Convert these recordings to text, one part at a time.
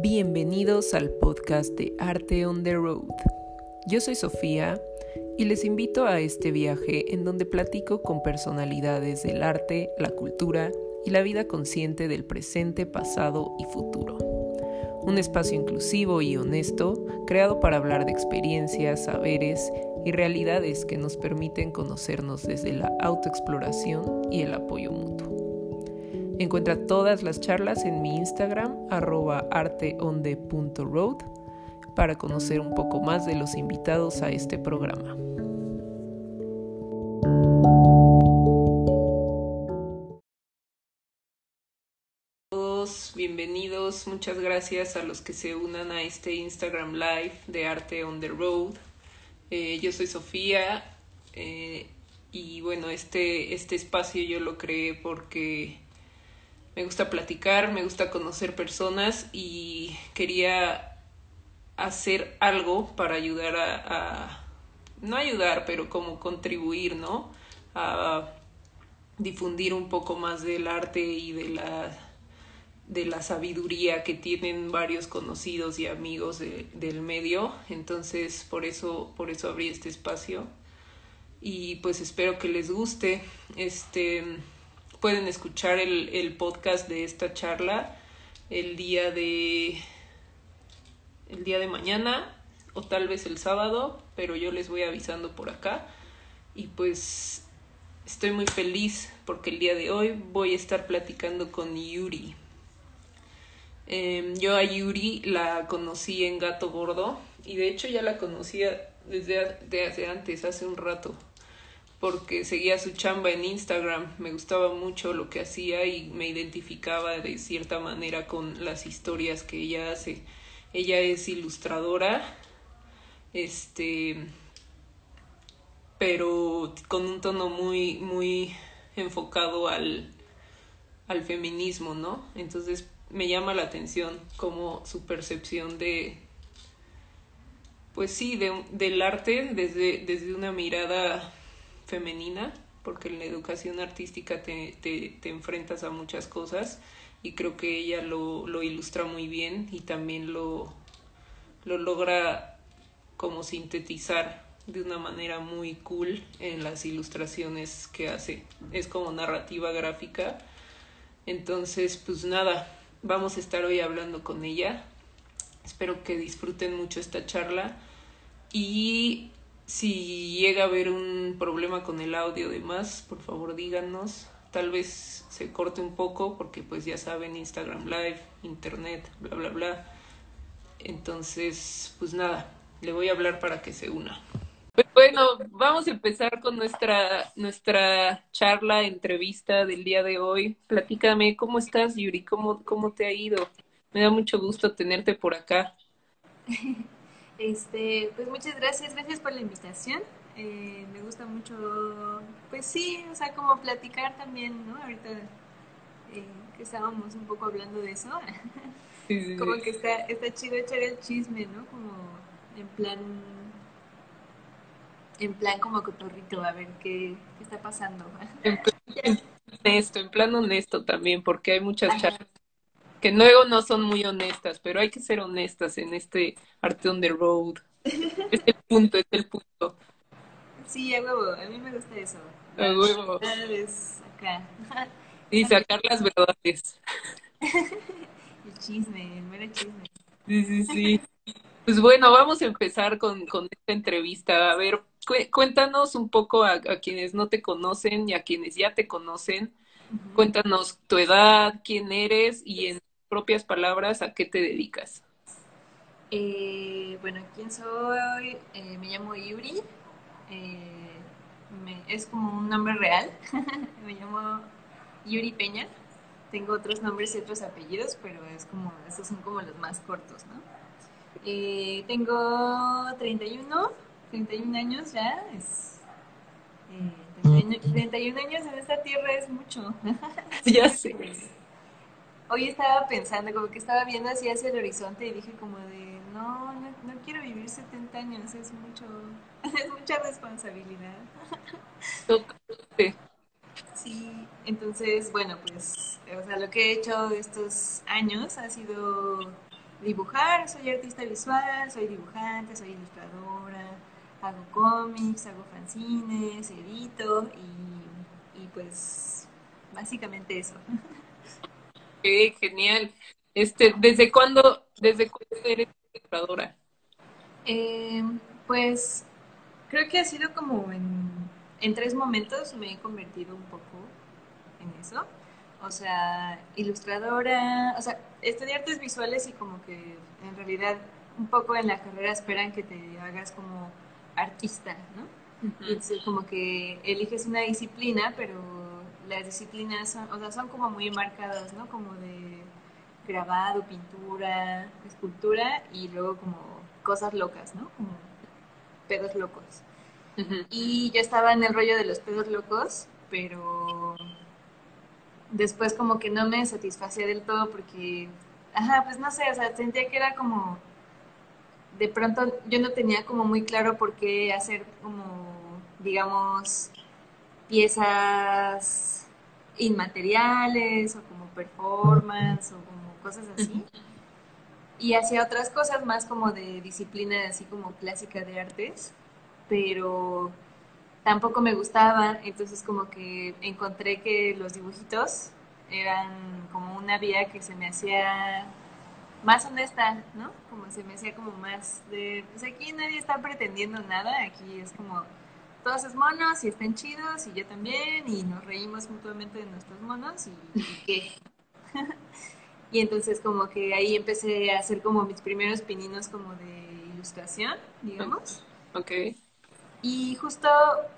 Bienvenidos al podcast de Arte on the Road. Yo soy Sofía y les invito a este viaje en donde platico con personalidades del arte, la cultura y la vida consciente del presente, pasado y futuro. Un espacio inclusivo y honesto creado para hablar de experiencias, saberes y realidades que nos permiten conocernos desde la autoexploración y el apoyo mutuo. Encuentra todas las charlas en mi Instagram, arroba arteonde.road, para conocer un poco más de los invitados a este programa. Bienvenidos, muchas gracias a los que se unan a este Instagram Live de Arte on the Road. Eh, yo soy Sofía eh, y bueno, este, este espacio yo lo creé porque me gusta platicar, me gusta conocer personas y quería hacer algo para ayudar a, no ayudar, pero como contribuir, ¿no? A difundir un poco más del arte y de la de la sabiduría que tienen varios conocidos y amigos del medio. Entonces por eso por eso abrí este espacio. Y pues espero que les guste. Este pueden escuchar el, el podcast de esta charla el día de el día de mañana o tal vez el sábado, pero yo les voy avisando por acá. Y pues estoy muy feliz porque el día de hoy voy a estar platicando con Yuri. Eh, yo a Yuri la conocí en Gato Gordo y de hecho ya la conocía desde, desde antes, hace un rato porque seguía su chamba en Instagram, me gustaba mucho lo que hacía y me identificaba de cierta manera con las historias que ella hace. Ella es ilustradora, este, pero con un tono muy, muy enfocado al, al feminismo, ¿no? Entonces me llama la atención como su percepción de, pues sí, de, del arte desde, desde una mirada femenina, porque en la educación artística te, te, te enfrentas a muchas cosas y creo que ella lo, lo ilustra muy bien y también lo, lo logra como sintetizar de una manera muy cool en las ilustraciones que hace. Es como narrativa gráfica. Entonces, pues nada, vamos a estar hoy hablando con ella. Espero que disfruten mucho esta charla y si llega a haber un problema con el audio de más, por favor díganos. Tal vez se corte un poco porque pues ya saben Instagram Live, Internet, bla, bla, bla. Entonces, pues nada, le voy a hablar para que se una. Bueno, vamos a empezar con nuestra, nuestra charla, entrevista del día de hoy. Platícame, ¿cómo estás, Yuri? ¿Cómo, cómo te ha ido? Me da mucho gusto tenerte por acá. Este, pues muchas gracias, gracias por la invitación. Eh, me gusta mucho, pues sí, o sea, como platicar también, ¿no? Ahorita eh, que estábamos un poco hablando de eso, como que está, está chido echar el chisme, ¿no? Como en plan, en plan como cotorrito, a ver qué, qué está pasando. En plan honesto, en plan honesto también, porque hay muchas charlas que luego no son muy honestas, pero hay que ser honestas en este arte on the road. Es el punto, es el punto. Sí, a huevo, a mí me gusta eso. A huevo. Acá. Y sacar las verdades. el chisme, el mero chisme. Sí, sí, sí. Pues bueno, vamos a empezar con, con esta entrevista. A ver, cuéntanos un poco a, a, quienes no te conocen y a quienes ya te conocen. Uh -huh. Cuéntanos tu edad, quién eres y en propias palabras, ¿a qué te dedicas? Eh, bueno, ¿quién soy? Eh, me llamo Yuri. Eh, me, es como un nombre real. me llamo Yuri Peña. Tengo otros nombres y otros apellidos, pero es como, esos son como los más cortos, ¿no? Eh, tengo 31, 31 años ya. Es, 31, 31 años en esta tierra es mucho. ya sé hoy estaba pensando, como que estaba viendo así hacia el horizonte y dije como de, no, no, no quiero vivir 70 años, es mucho, es mucha responsabilidad. Sí, entonces, bueno, pues, o sea, lo que he hecho estos años ha sido dibujar, soy artista visual, soy dibujante, soy ilustradora, hago cómics, hago fanzines, edito y, y pues básicamente eso. Qué genial. Este, ¿desde cuándo, desde cuándo eres ilustradora? Eh, pues creo que ha sido como en, en tres momentos me he convertido un poco en eso. O sea, ilustradora, o sea, estudié artes visuales y como que en realidad un poco en la carrera esperan que te hagas como artista, ¿no? Entonces, como que eliges una disciplina, pero las disciplinas son, o sea, son como muy marcadas, ¿no? Como de grabado, pintura, escultura y luego como cosas locas, ¿no? Como pedos locos. Y yo estaba en el rollo de los pedos locos, pero después como que no me satisfacía del todo porque, ajá, pues no sé, o sea, sentía que era como, de pronto yo no tenía como muy claro por qué hacer como, digamos, piezas inmateriales o como performance o como cosas así. Y hacía otras cosas más como de disciplina así como clásica de artes, pero tampoco me gustaba, entonces como que encontré que los dibujitos eran como una vía que se me hacía más honesta, ¿no? Como se me hacía como más de, pues aquí nadie está pretendiendo nada, aquí es como todos es monos y están chidos y yo también y nos reímos mutuamente de nuestros monos y, y qué. y entonces como que ahí empecé a hacer como mis primeros pininos como de ilustración, digamos. Ok. Y justo,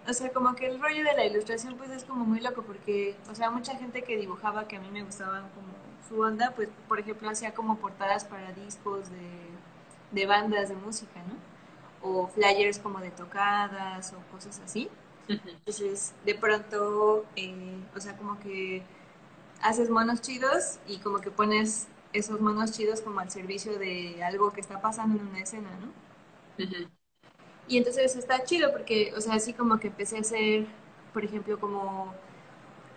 o sea, como que el rollo de la ilustración pues es como muy loco porque, o sea, mucha gente que dibujaba que a mí me gustaban como su onda, pues por ejemplo hacía como portadas para discos de, de bandas de música, ¿no? O flyers como de tocadas o cosas así. Entonces, de pronto, eh, o sea, como que haces monos chidos y como que pones esos monos chidos como al servicio de algo que está pasando en una escena, ¿no? Y entonces está chido porque, o sea, así como que empecé a hacer, por ejemplo, como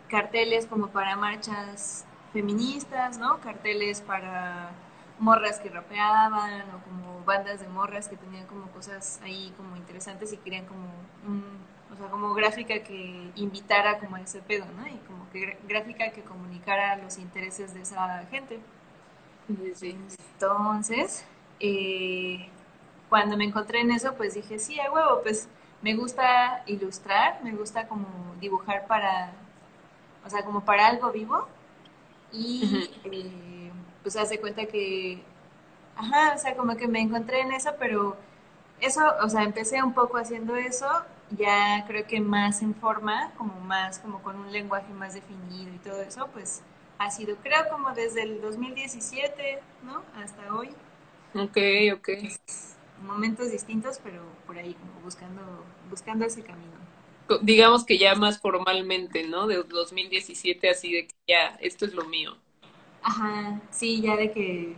carteles como para marchas feministas, ¿no? Carteles para morras que rapeaban o como bandas de morras que tenían como cosas ahí como interesantes y querían como un, o sea, como gráfica que invitara como a ese pedo, ¿no? Y como que gráfica que comunicara los intereses de esa gente. Sí. Entonces, eh, cuando me encontré en eso, pues dije, sí, a huevo, pues me gusta ilustrar, me gusta como dibujar para, o sea, como para algo vivo. Y eh, pues hace cuenta que, ajá, o sea, como que me encontré en eso, pero eso, o sea, empecé un poco haciendo eso, ya creo que más en forma, como más, como con un lenguaje más definido y todo eso, pues ha sido, creo, como desde el 2017, ¿no? Hasta hoy. Ok, ok momentos distintos, pero por ahí como buscando, buscando ese camino. Digamos que ya más formalmente, ¿no? De 2017, así de que ya, esto es lo mío. Ajá, sí, ya de que,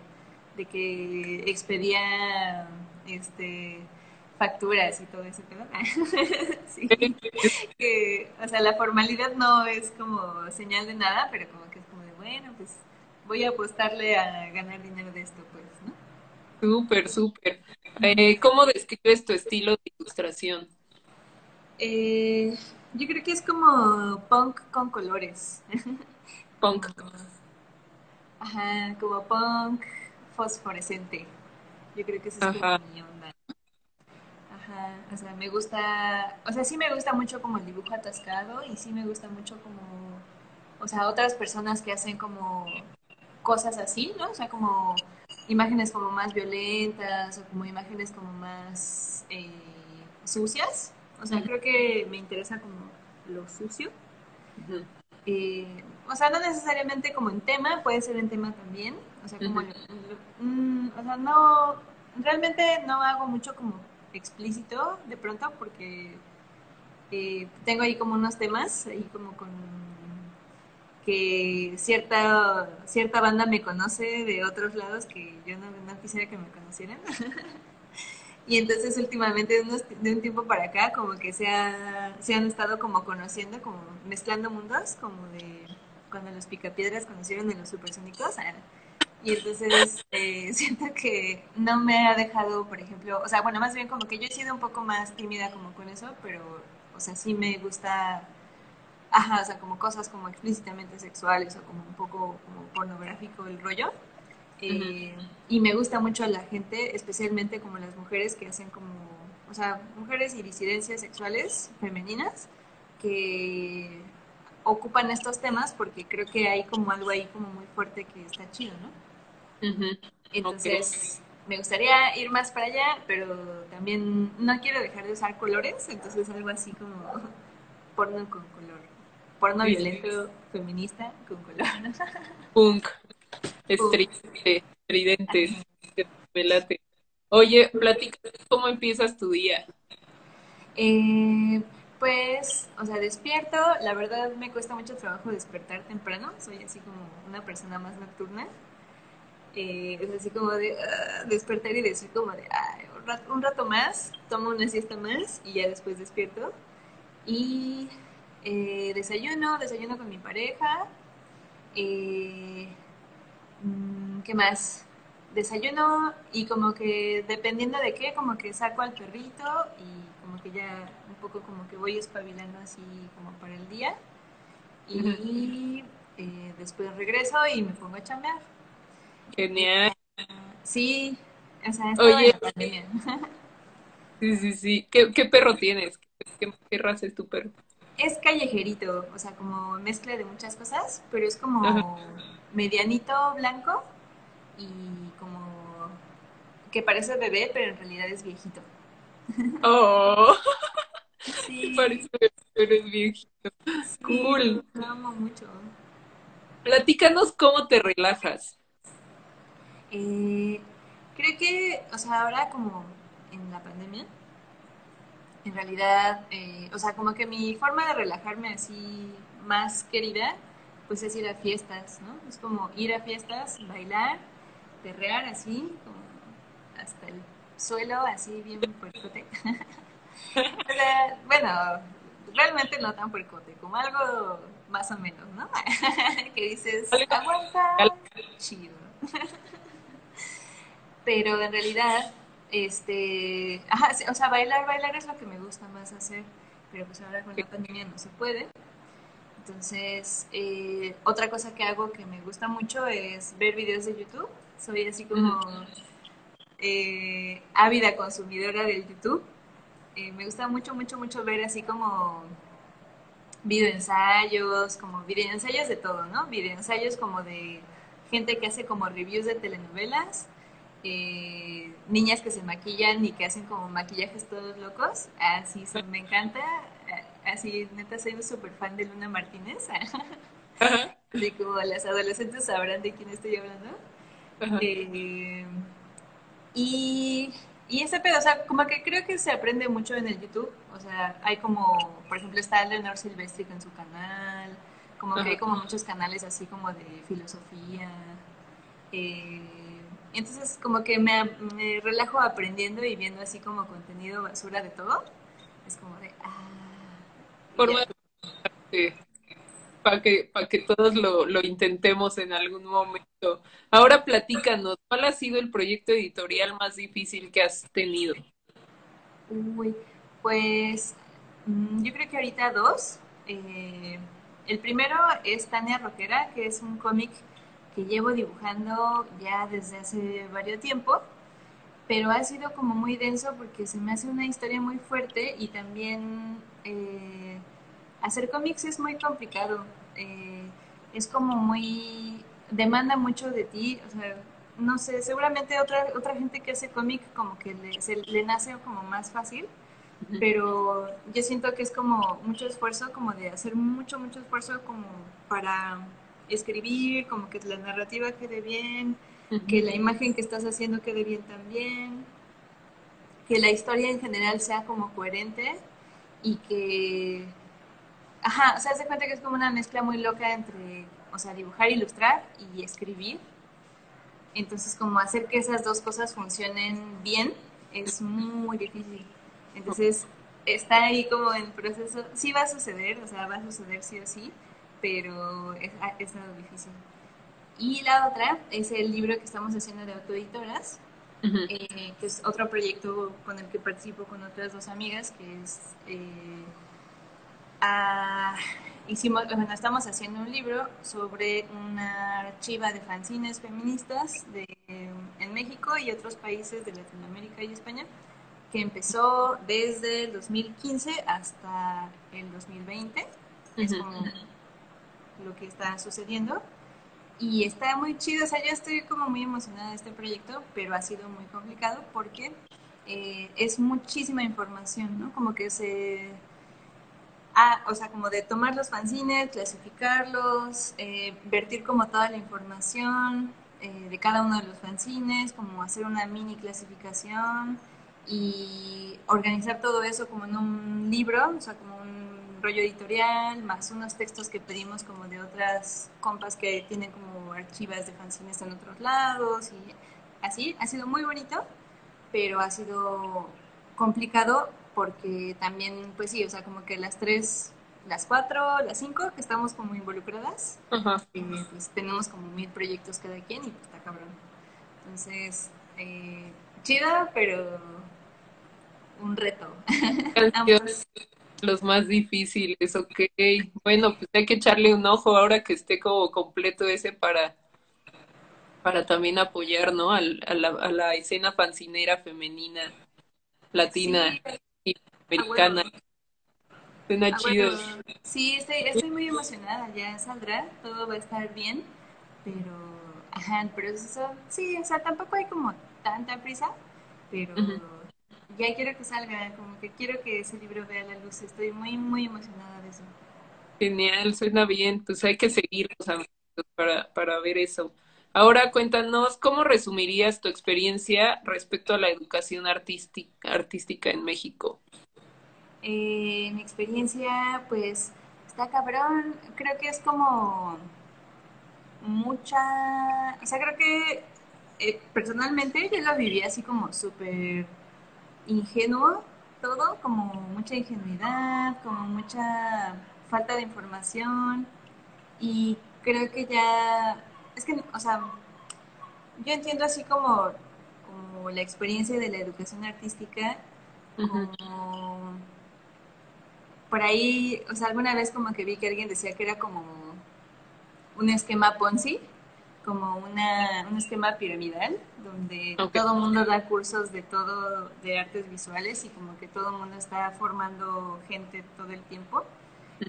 de que expedía este facturas y todo ese tema. sí. que, o sea, la formalidad no es como señal de nada, pero como que es como de, bueno, pues voy a apostarle a ganar dinero de esto, pues, ¿no? Súper, súper. Eh, ¿Cómo describes tu estilo de ilustración? Eh, yo creo que es como punk con colores. Punk. Ajá, como punk fosforescente. Yo creo que esa es como mi onda. Ajá, o sea, me gusta, o sea, sí me gusta mucho como el dibujo atascado y sí me gusta mucho como, o sea, otras personas que hacen como cosas así, ¿no? O sea, como imágenes como más violentas o como imágenes como más eh, sucias. O sea, creo que me interesa como lo sucio. Eh, o sea, no necesariamente como en tema, puede ser en tema también. O sea, como, mm, o sea, no, realmente no hago mucho como explícito de pronto porque eh, tengo ahí como unos temas, ahí como con que cierta, cierta banda me conoce de otros lados que yo no, quisiera que me conocieran. y entonces últimamente de, un tiempo para acá como que se, se han estado como conociendo, como mezclando mundos, como de cuando los picapiedras conocieron a los supersónicos. Y entonces eh, siento que no me ha dejado, por ejemplo, o sea, bueno, más bien como que yo he sido un poco más tímida como con eso, pero, o sea, sí me gusta, ajá, o sea, como cosas como explícitamente sexuales o como un poco como pornográfico el rollo. Eh, y me gusta mucho la gente, especialmente como las mujeres que hacen como, o sea, mujeres y disidencias sexuales femeninas que ocupan estos temas porque creo que hay como algo ahí como muy fuerte que está chido, ¿no? Entonces, me gustaría ir más para allá, pero también no quiero dejar de usar colores, entonces algo así como porno con color. Porno violento, feminista con color. Punk estridente, estridentes, velate. Oye, platica cómo empiezas tu día. Eh, pues, o sea, despierto. La verdad me cuesta mucho trabajo despertar temprano. Soy así como una persona más nocturna. Eh, es así como de ah, despertar y decir como de un, rato, un, rato, más, tomo una siesta más y ya después despierto. Y eh, desayuno, desayuno con mi pareja. Eh, ¿Qué más? Desayuno y como que dependiendo de qué, como que saco al perrito y como que ya un poco como que voy espabilando así como para el día. Y eh, después regreso y me pongo a chambear. Genial. Sí, o sea, Oye, la pandemia. Sí, sí, sí. ¿Qué, qué perro tienes? ¿Qué, ¿Qué, raza es tu perro? Es callejerito, o sea, como mezcla de muchas cosas, pero es como medianito blanco y como que parece bebé, pero en realidad es viejito. Oh, sí. parece bebé, pero es viejito. Sí, Cool. Lo amo mucho. Platícanos cómo te relajas. Eh, creo que, o sea, ahora como en la pandemia, en realidad, eh, o sea, como que mi forma de relajarme así más querida pues es ir a fiestas, ¿no? Es como ir a fiestas, bailar, perrear así, como hasta el suelo, así bien puercote. o sea, bueno, realmente no tan puercote, como algo más o menos, ¿no? que dices, aguanta, chido. Pero en realidad, este, ajá, o sea, bailar, bailar es lo que me gusta más hacer, pero pues ahora con la pandemia no se puede. Entonces, eh, otra cosa que hago que me gusta mucho es ver videos de YouTube. Soy así como eh, ávida consumidora del YouTube. Eh, me gusta mucho, mucho, mucho ver así como videoensayos, como videoensayos de todo, ¿no? Videoensayos como de gente que hace como reviews de telenovelas, eh, niñas que se maquillan y que hacen como maquillajes todos locos. Así se, me encanta así, neta, soy un súper fan de Luna Martínez. Así como las adolescentes sabrán de quién estoy hablando. Eh, y, y ese pedo, o sea, como que creo que se aprende mucho en el YouTube. O sea, hay como, por ejemplo, está Leonor Silvestri en su canal. Como que hay como muchos canales así como de filosofía. Eh, entonces, como que me, me relajo aprendiendo y viendo así como contenido basura de todo. Es como de, ah, forma de para que, para que todos lo, lo, intentemos en algún momento. Ahora platícanos, ¿cuál ha sido el proyecto editorial más difícil que has tenido? Uy, pues mm, yo creo que ahorita dos. Eh, el primero es Tania Roquera, que es un cómic que llevo dibujando ya desde hace varios tiempo, pero ha sido como muy denso porque se me hace una historia muy fuerte y también... Eh, hacer cómics es muy complicado. Eh, es como muy. demanda mucho de ti. O sea, no sé, seguramente otra, otra gente que hace cómic como que le, se, le nace como más fácil. Pero yo siento que es como mucho esfuerzo, como de hacer mucho, mucho esfuerzo como para escribir, como que la narrativa quede bien, que la imagen que estás haciendo quede bien también, que la historia en general sea como coherente y que Ajá, o sea, se cuenta que es como una mezcla muy loca entre, o sea, dibujar, ilustrar y escribir. Entonces, como hacer que esas dos cosas funcionen bien es muy difícil. Entonces, está ahí como en proceso. Sí va a suceder, o sea, va a suceder sí o sí, pero es, es algo difícil. Y la otra es el libro que estamos haciendo de autoeditoras, eh, que es otro proyecto con el que participo con otras dos amigas, que es... eh, ah, hicimos, bueno, estamos haciendo un libro sobre una archiva de fanzines feministas de, en México y otros países de Latinoamérica y España, que empezó desde el 2015 hasta el 2020. Es Ujú. como lo que está sucediendo. Y está muy chido, o sea, yo estoy como muy emocionada de este proyecto, pero ha sido muy complicado porque eh, es muchísima información, ¿no? Como que se... Ah, o sea, como de tomar los fanzines, clasificarlos, eh, vertir como toda la información eh, de cada uno de los fanzines, como hacer una mini clasificación y organizar todo eso como en un libro, o sea, como un rollo editorial, más unos textos que pedimos como de otras compas que tienen como archivas de fanzines en otros lados y así. Ha sido muy bonito, pero ha sido complicado porque también, pues sí, o sea, como que las tres, las cuatro, las cinco que estamos como involucradas, Ajá. eh, pues tenemos como mil proyectos cada quien y pues está cabrón. Entonces, eh, chida, pero un reto. Canciones los más difíciles, ok. Bueno, pues hay que echarle un ojo ahora que esté como completo ese para, para también apoyar, ¿no? Al- a, la, a la escena fancinera femenina, latina Sí, y americana. a huevo. Suena Ah, chido. bueno, sí, estoy, estoy muy emocionada, ya saldrá, todo va a estar bien, pero, ajá, pero eso, sí, o sea, tampoco hay como tanta prisa, pero. Ya quiero que salga, como que quiero que ese libro vea la luz, estoy muy, muy emocionada de eso. Genial, suena bien. Pues hay que seguirlos amigos, para, para ver eso. Ahora cuéntanos, ¿cómo resumirías tu experiencia respecto a la educación artística, artística en México? Eh, mi experiencia, pues, está cabrón, creo que es como mucha, o sea, creo que eh, personalmente yo lo viví así como súper ingenuo todo, como mucha ingenuidad, como mucha falta de información. Y creo que ya, es que, o sea, yo entiendo así como, como la experiencia de la educación artística, como por ahí, o sea, alguna vez como que vi que alguien decía que era como un esquema Ponzi, como una, un esquema piramidal, donde Ok. todo el mundo da cursos de todo, de artes visuales y como que todo el mundo está formando gente todo el tiempo,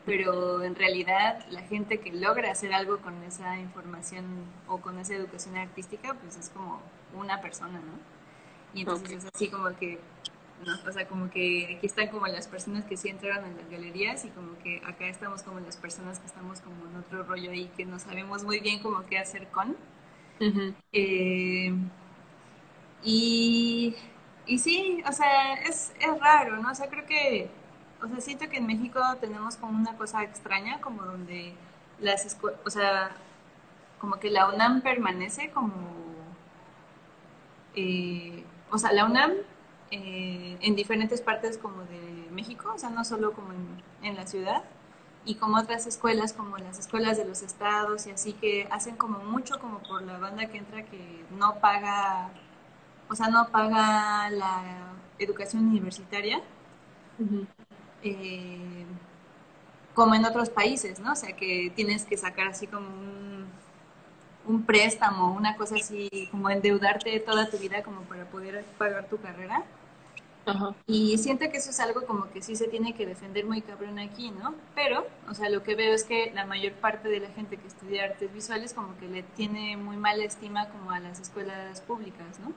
pero en realidad la gente que logra hacer algo con esa información o con esa educación artística, pues es como una persona, ¿no? Y entonces Ok. es así como que, ¿no? o sea, como que aquí están como las personas que sí entraron en las galerías y como que acá estamos como las personas que estamos como en otro rollo ahí que no sabemos muy bien como qué hacer con. Eh, y, y sí, o sea, es, es raro, ¿no? O sea, creo que, o sea, siento que en México tenemos como una cosa extraña, como donde las escuelas, o sea, como que la UNAM permanece como, eh, o sea, la UNAM eh, en diferentes partes como de México, o sea, no solo como en, en la ciudad, y como otras escuelas, como las escuelas de los estados y así, que hacen como mucho como por la banda que entra que no paga, o sea, no paga la educación universitaria, eh, como en otros países, ¿no? O sea, que tienes que sacar así como un, un préstamo, una cosa así, como endeudarte toda tu vida como para poder pagar tu carrera. Ajá. Y siento que eso es algo como que sí se tiene que defender muy cabrón aquí, ¿no? Pero, o sea, lo que veo es que la mayor parte de la gente que estudia artes visuales como que le tiene muy mala estima como a las escuelas públicas, ¿no?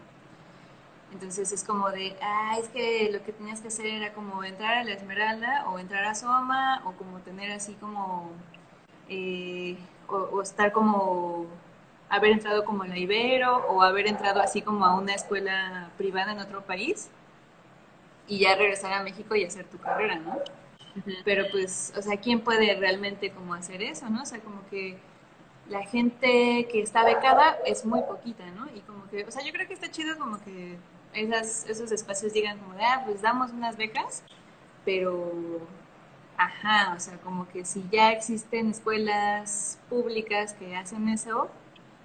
Entonces es como de, ah, es que lo que tenías que hacer era como entrar a la Esmeralda o entrar a Soma o como tener así como, eh, o, o estar como, haber entrado como a la Ibero o haber entrado así como a una escuela privada en otro país y ya regresar a México y hacer tu carrera, ¿no? Ujú. Pero pues, o sea, ¿quién puede realmente como hacer eso, no? O sea, como que la gente que está becada es muy poquita, ¿no? Y como que, o sea, yo creo que está chido como que esas, esos espacios digan como de, ah, pues damos unas becas, pero, ajá, o sea, como que si ya existen escuelas públicas que hacen eso,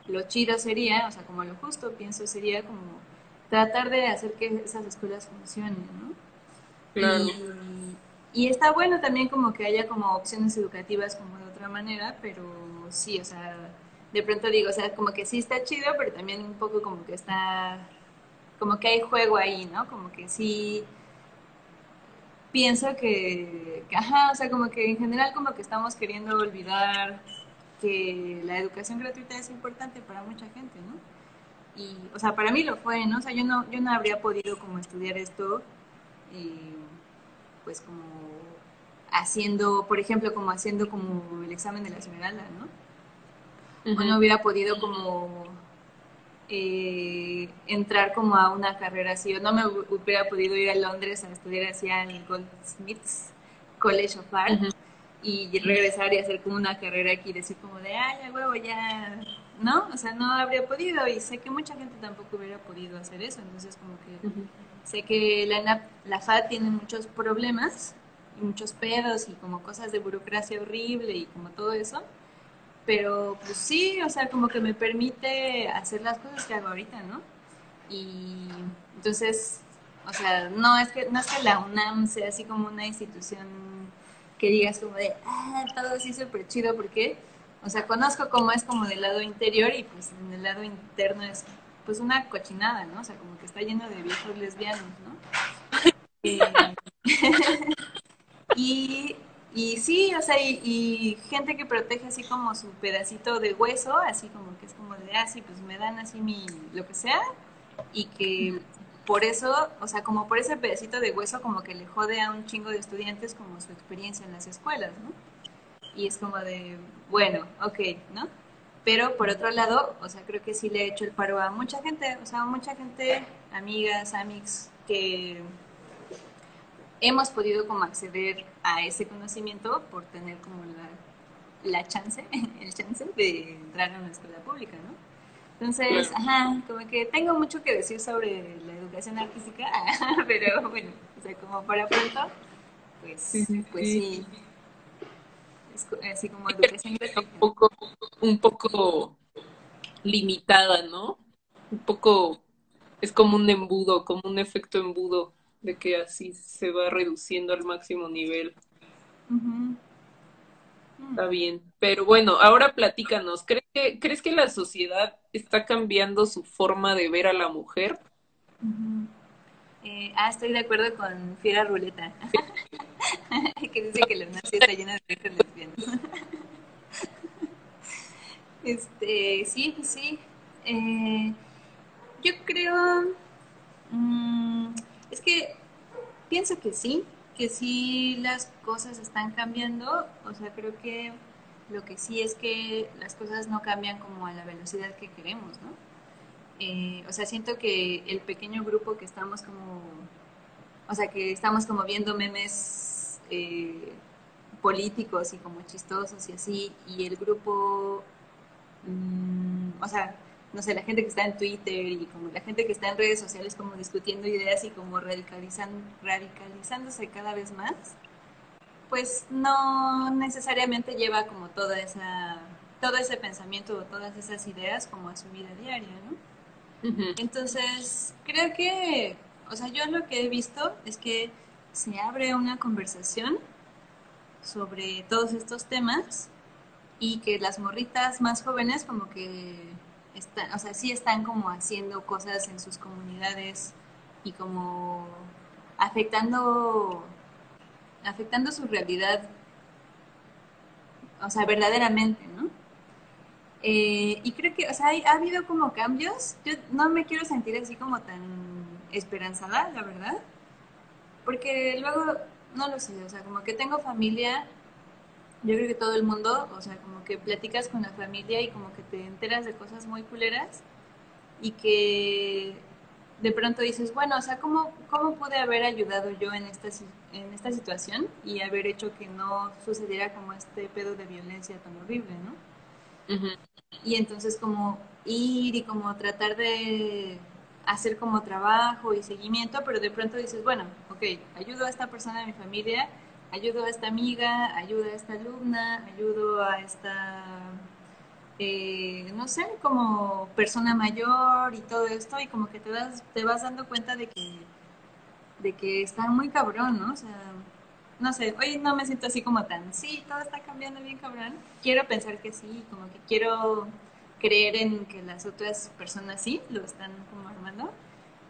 lo chido sería, o sea, como lo justo pienso sería como tratar de hacer que esas escuelas funcionen, ¿no? Claro. Y, y está bueno también como que haya como opciones educativas como de otra manera, pero sí, o sea, de pronto digo, o sea, como que sí está chido, pero también un poco como que está, como que hay juego ahí, ¿no? Como que sí pienso que, que, ajá, o sea, como que en general como que estamos queriendo olvidar que la educación gratuita es importante para mucha gente, ¿no? Y, o sea, para mí lo fue, ¿no? O sea, yo no, yo no habría podido como estudiar esto, eh, pues como haciendo, por ejemplo, como haciendo como el examen de la Esmeralda, ¿no? Uh -huh. O no hubiera podido como eh, entrar como a una carrera así, o no me hubiera podido ir a Londres a estudiar así al Goldsmiths College of Art uh -huh. y regresar y hacer como una carrera aquí decir como de, ay, ya huevo, ya, ¿no? O sea, no habría podido y sé que mucha gente tampoco hubiera podido hacer eso, entonces como que uh -huh. sé que la, la FAD tiene muchos problemas y muchos pedos y como cosas de burocracia horrible y como todo eso, pero pues sí, o sea, como que me permite hacer las cosas que hago ahorita, ¿no? Y entonces, o sea, no es que, no es que la UNAM sea así como una institución que digas como de, ah, todo así súper chido, porque, o sea, conozco cómo es como del lado interior y pues en el lado interno es pues una cochinada, ¿no? O sea, como que está lleno de viejos lesbianos, ¿no? Y y sí, o sea, y, y, gente que protege así como su pedacito de hueso, así como que es como de, ah, sí, pues me dan así mi, lo que sea, y que por eso, o sea, como por ese pedacito de hueso, como que le jode a un chingo de estudiantes como su experiencia en las escuelas, ¿no? Y es como de, bueno, ok, ¿no? Pero por otro lado, o sea, creo que sí le he hecho el paro a mucha gente, o sea, mucha gente, amigas, amics, que hemos podido como acceder a ese conocimiento por tener como la, la chance, el chance de entrar a una escuela pública, ¿no? Entonces, claro. ajá, como que tengo mucho que decir sobre la educación artística, pero bueno, o sea, como para pronto, pues sí, sí, pues sí. Es así como educación Un poco, un poco limitada, ¿no? Un poco, es como un embudo, como un efecto embudo de que así se va reduciendo al máximo nivel. Uh -huh. Está bien. Pero bueno, ahora platícanos. ¿Crees que, ¿Crees que la sociedad está cambiando su forma de ver a la mujer? Uh -huh. Eh, ah, estoy de acuerdo con Fiera Ruleta. que dice que la nazi está llena de viejas lesbianas. este, sí, pues sí. Eh, yo creo. Mmm, es que pienso que sí, que sí las cosas están cambiando, o sea, creo que lo que sí es que las cosas no cambian como a la velocidad que queremos, ¿no? Eh, o sea, siento que el pequeño grupo que estamos como, o sea, que estamos como viendo memes eh, políticos y como chistosos y así, y el grupo, mmm, o sea, no sé, la gente que está en Twitter y como la gente que está en redes sociales como discutiendo ideas y como radicalizan, radicalizándose cada vez más, pues no necesariamente lleva como toda esa, todo ese pensamiento o todas esas ideas como a su vida diaria, ¿no? Entonces, creo que, o sea, yo lo que he visto es que se abre una conversación sobre todos estos temas y que las morritas más jóvenes como que están, o sea, sí están como haciendo cosas en sus comunidades y como afectando, afectando su realidad, o sea, verdaderamente, ¿no? Eh, y creo que, o sea, ha habido como cambios. Yo no me quiero sentir así como tan esperanzada, la verdad. Porque luego, no lo sé, o sea, como que tengo familia yo creo que todo el mundo, o sea, como que platicas con la familia y como que te enteras de cosas muy culeras y que de pronto dices, bueno, o sea, ¿cómo, cómo pude haber ayudado yo en esta, en esta situación y haber hecho que no sucediera como este pedo de violencia tan horrible, ¿no? Y entonces como ir y como tratar de hacer como trabajo y seguimiento, pero de pronto dices, bueno, ok, ayudo a esta persona de mi familia ayudo a esta amiga, ayudo a esta alumna, ayudo a esta eh, no sé, como persona mayor y todo esto, y como que te, das, te vas dando cuenta de que, de que está muy cabrón, ¿no? O sea, no sé, hoy no me siento así como tan, sí, todo está cambiando bien cabrón. Quiero pensar que sí, como que quiero creer en que las otras personas sí lo están como armando,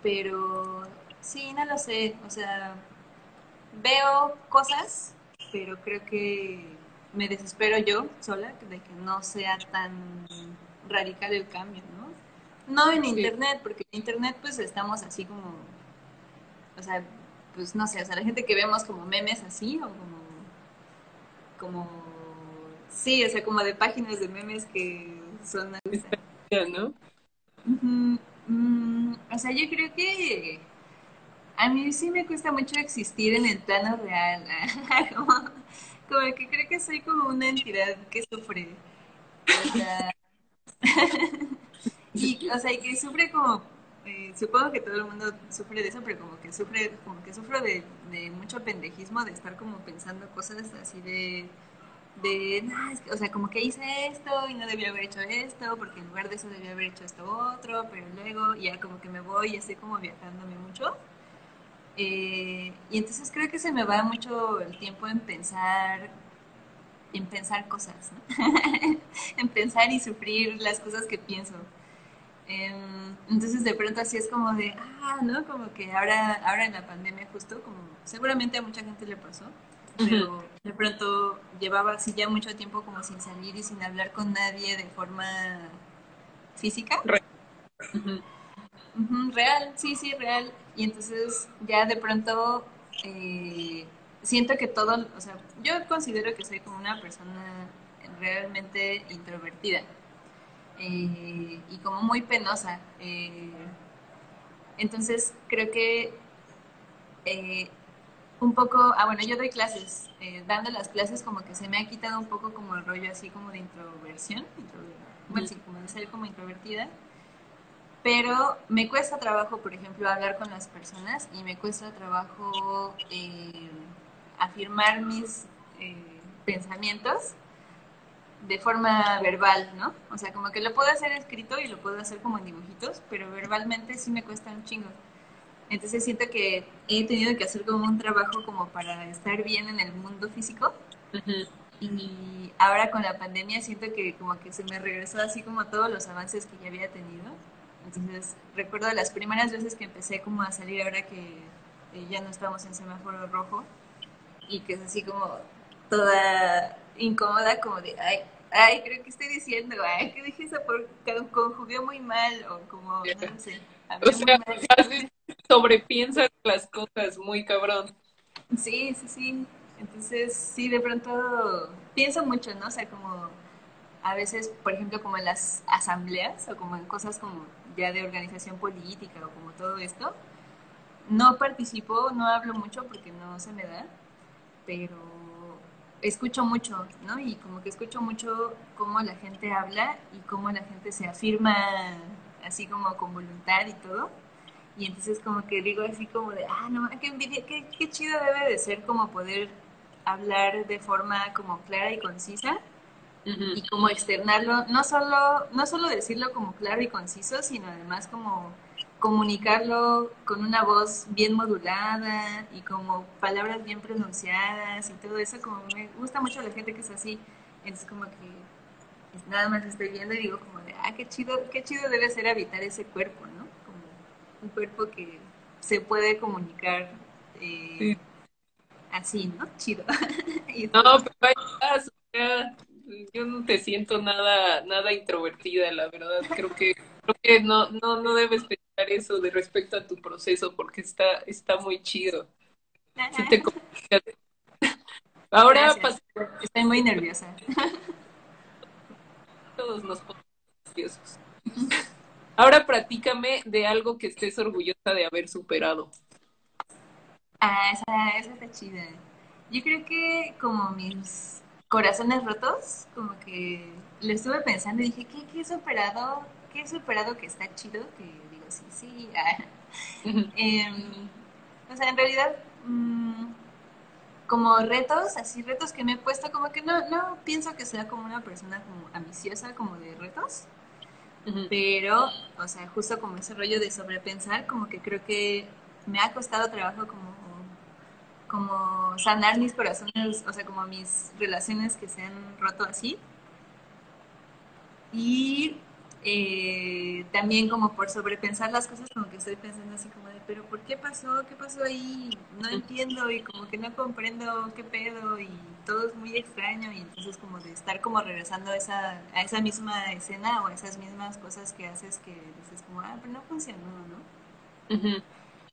pero sí, no lo sé, o sea, veo cosas, pero creo que me desespero yo sola de que no sea tan radical el cambio, ¿no? No en internet, porque en internet pues estamos así como, o sea, pues no sé, o sea, la gente que vemos como memes así o como, como, sí, o sea, como de páginas de memes que son... ¿no? Mm, o sea, yo creo que a mí sí me cuesta mucho existir en el plano real. como, como, que creo que soy como una entidad que sufre. O sea, y, o sea, y que sufre como, eh, supongo que todo el mundo sufre de eso, pero como que sufre, como que sufro de, mucho pendejismo, de estar como pensando cosas así de, de, o sea, como que hice esto y no debía haber hecho esto, porque en lugar de eso debía haber hecho esto otro, pero luego ya como que me voy y estoy como viajándome mucho. Eh, y entonces creo que se me va mucho el tiempo en pensar, en pensar cosas, en pensar y sufrir las cosas que pienso. Em, entonces de pronto así es como de, ah, ¿no? Como que ahora, ahora en la pandemia justo, como seguramente a mucha gente le pasó, pero de pronto llevaba así ya mucho tiempo como sin salir y sin hablar con nadie de forma física. real, sí, sí, real. Y entonces ya de pronto eh, siento que todo, o sea, yo considero que soy como una persona realmente introvertida eh, y como muy penosa. Eh, entonces creo que un poco, ah bueno, yo doy clases, dando las clases como que se me ha quitado un poco como el rollo así como de introversión, bueno, sí, como de ser como introvertida pero me cuesta trabajo, por ejemplo, hablar con las personas y me cuesta trabajo eh, afirmar mis eh, pensamientos de forma verbal, ¿no? O sea, como que lo puedo hacer escrito y lo puedo hacer como en dibujitos, pero verbalmente sí me cuesta un chingo. Entonces siento que he tenido que hacer como un trabajo como para estar bien en el mundo físico. Y ahora con la pandemia siento que como que se me regresó así como todos los avances que ya había tenido entonces, recuerdo las primeras veces que empecé como a salir ahora que eh, ya no estamos en semáforo rojo y que es así como toda incómoda, como de, ay, ay, creo que estoy diciendo, ay, que dije eso porque conjugué muy mal o como, no sé. O sea, sobrepiensas las cosas muy cabrón. Sí, sí, sí. Entonces, sí, de pronto pienso mucho, ¿no? O sea, como a veces, por ejemplo, como en las asambleas o como en cosas como ya de organización política o como todo esto. No participo, no hablo mucho porque no se me da, pero escucho mucho, ¿no? Y como que escucho mucho cómo la gente habla y cómo la gente se afirma así como con voluntad y todo. Y entonces como que digo así como de, ah, no, qué envidia, qué, qué chido debe de ser como poder hablar de forma como clara y concisa y como externarlo, no solo, no solo decirlo como claro y conciso, sino además como comunicarlo con una voz bien modulada y como palabras bien pronunciadas y todo eso, como me gusta mucho la gente que es así, es como que nada más estoy viendo y digo como de, ah, qué chido, qué chido debe ser habitar ese cuerpo, ¿no? Como un cuerpo que se puede comunicar eh, así, ¿no? Chido. no, pero yo no te siento nada, nada introvertida, la verdad. Creo que, creo que no, no, no debes pensar eso de respecto a tu proceso porque está, está muy chido. Ahora Estoy muy nerviosa. Todos nos ponemos nerviosos. Ahora platícame de algo que estés orgullosa de haber superado. Ah, esa, esa está chida. Yo creo que como mis corazones rotos, como que le estuve pensando y dije, ¿qué, qué he superado? ¿Qué he superado que está chido? Que sí, sí. Em, o sea, en realidad, mm, como retos, así retos que me he puesto, como que no, no pienso que sea como una persona como ambiciosa, como de retos, pero, o sea, justo como ese rollo de sobrepensar, como que creo que me ha costado trabajo como, como sanar mis corazones, o sea, como mis relaciones que se han roto así. Y eh, también como por sobrepensar las cosas, como que estoy pensando así como de, pero ¿por qué pasó? ¿Qué pasó ahí? No entiendo y como que no comprendo qué pedo y todo es muy extraño y entonces como de estar como regresando a esa, a esa misma escena o a esas mismas cosas que haces que dices como, ah, pero no funcionó, ¿no?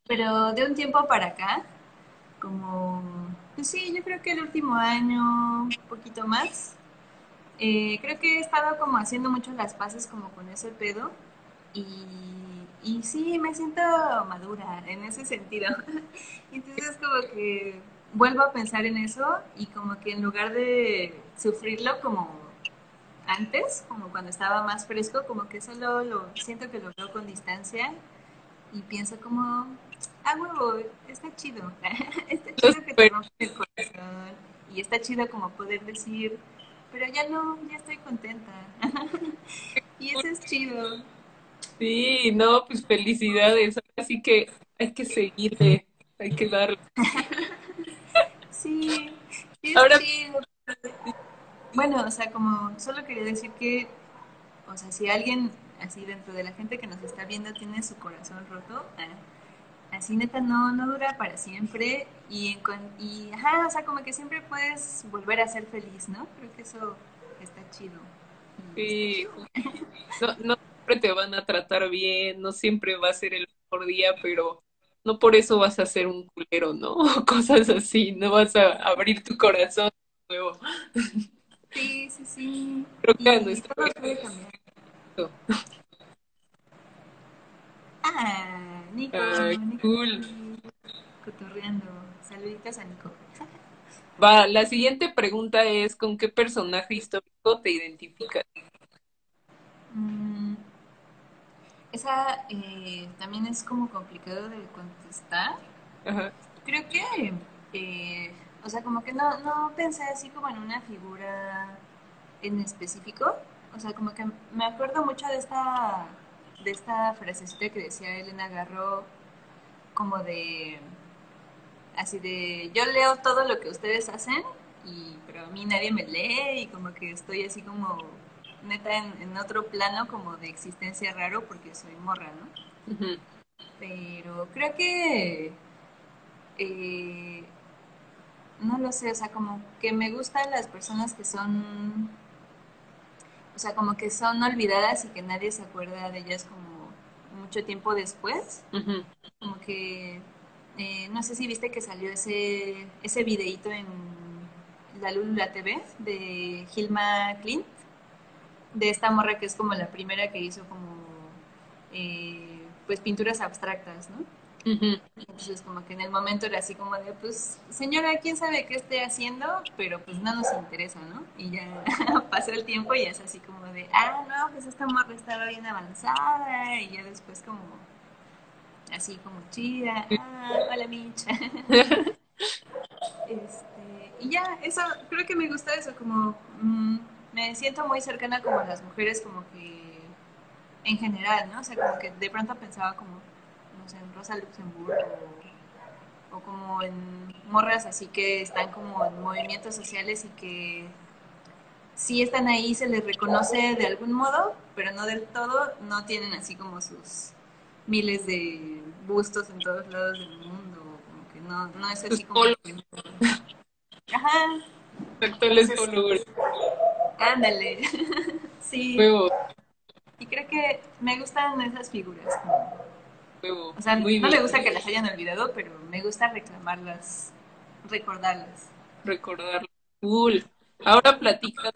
Pero de un tiempo para acá, como, pues sí, yo creo que el último año, un poquito más, eh, creo que he estado como haciendo mucho las paces como con ese pedo y, y sí, me siento madura en ese sentido. Entonces como que vuelvo a pensar en eso y como que en lugar de sufrirlo como antes, como cuando estaba más fresco, como que solo lo siento que lo veo con distancia y pienso como, ah, huevo, está chido, está chido que te rompe el corazón y está chido como poder decir, pero ya no, ya estoy contenta. y eso es chido. Sí, no, pues felicidades. Así que hay que seguirle, hay que darle. sí, es Ahora... chido. Bueno, o sea, como solo quería decir que, o sea, si alguien así dentro de la gente que nos está viendo tiene su corazón roto, ah, así neta no, no dura para siempre y, y, ajá, o sea, como que siempre puedes volver a ser feliz, ¿no? Creo que eso está chido. Sí, no, no siempre te van a tratar bien, no siempre va a ser el mejor día, pero no por eso vas a ser un culero, ¿no? Cosas así, no vas a abrir tu corazón de nuevo. Sí, sí, sí. Creo que a nuestra Ah, Nico. Nico cool. Cotorreando. Saluditos a Nico. Va, la siguiente pregunta es, ¿con qué personaje histórico te identificas? Mm, esa eh, también es como complicado de contestar. Creo que, eh, o sea, como que no, no pensé así como en una figura en específico. O sea, como que me acuerdo mucho de esta de esta frasecita que decía Elena Garro, como de, así de, yo leo todo lo que ustedes hacen, y, pero a mí nadie me lee y como que estoy así como neta en, otro plano como de existencia raro porque soy morra, ¿no? Pero creo que... Eh, no lo sé, o sea, como que me gustan las personas que son sea, como que son olvidadas y que nadie se acuerda de ellas como mucho tiempo después. Como que, eh, no sé si viste que salió ese, ese videíto en la Lula TV de Hilma Clint, de esta morra que es como la primera que hizo como, eh, pues, pinturas abstractas, ¿no? Entonces como que en el momento era así como de, pues señora, quién sabe qué esté haciendo, pero pues no nos interesa, ¿no? Y ya pasó el tiempo y es así como de, ah, no, pues esta morra estaba bien avanzada y ya después como, así como chida, ah, hola Micha. este, y ya, eso, creo que me gusta eso, como mm, me siento muy cercana como a las mujeres como que en general, ¿no? O sea, como que de pronto pensaba como en Rosa Luxemburgo o, como en morras así que están como en movimientos sociales y que sí están ahí, se les reconoce de algún modo, pero no del todo, no tienen así como sus miles de bustos en todos lados del mundo, como que no, no es así como... Ajá. Actuales Ándale. sí. Y creo que me gustan esas figuras. O sea, no me gusta que las hayan olvidado, pero me gusta reclamarlas, recordarlas. Recordarlas. Cool. Ahora platica,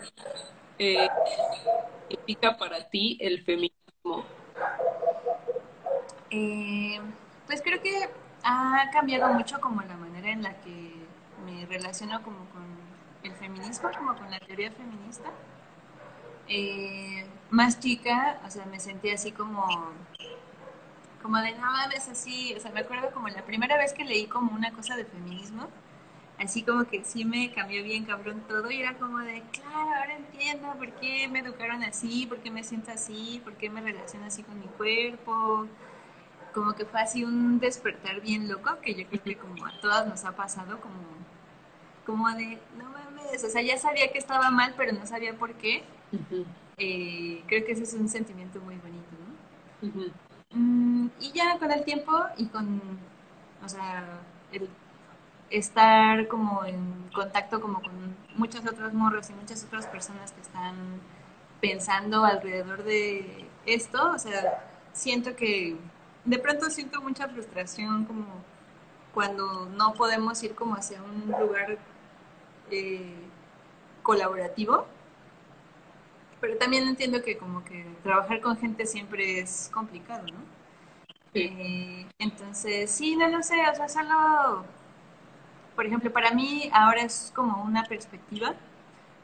eh, ¿qué pica para ti el feminismo? Eh, pues creo que ha cambiado mucho como la manera en la que me relaciono como con el feminismo, como con la teoría feminista. Eh, más chica, o sea, me sentí así como como de no mames así, o sea, me acuerdo como la primera vez que leí como una cosa de feminismo, así como que sí me cambió bien cabrón todo y era como de, claro, ahora entiendo por qué me educaron así, por qué me siento así, por qué me relaciono así con mi cuerpo. Como que fue así un despertar bien loco que yo creo que como a todas nos ha pasado, como, como de, no mames, o sea, ya sabía que estaba mal, pero no sabía por qué. Eh, creo que ese es un sentimiento muy bonito, ¿no? Mm, y ya con el tiempo y con, o sea, el estar como en contacto como con muchos otros morros y muchas otras personas que están pensando alrededor de esto, o sea, siento que de pronto siento mucha frustración como cuando no podemos ir como hacia un lugar eh, colaborativo, pero también entiendo que como que trabajar con gente siempre es complicado, ¿no? Eh, entonces, sí, no lo sé, o sea, solo por ejemplo, para mí ahora es como una perspectiva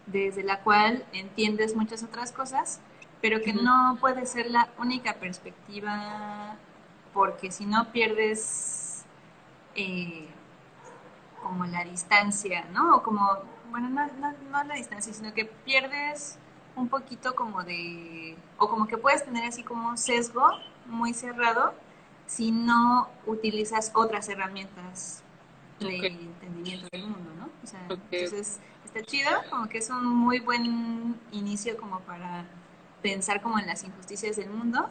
desde la cual entiendes muchas otras cosas, pero que no puede ser la única perspectiva porque si no pierdes eh, como la distancia, ¿no? O como, bueno, no, no, no la distancia, sino que pierdes un poquito como de, o como que puedes tener así como un sesgo muy cerrado si no utilizas otras herramientas de entendimiento del mundo, ¿no? O sea, entonces está chido, como que es un muy buen inicio como para pensar como en las injusticias del mundo,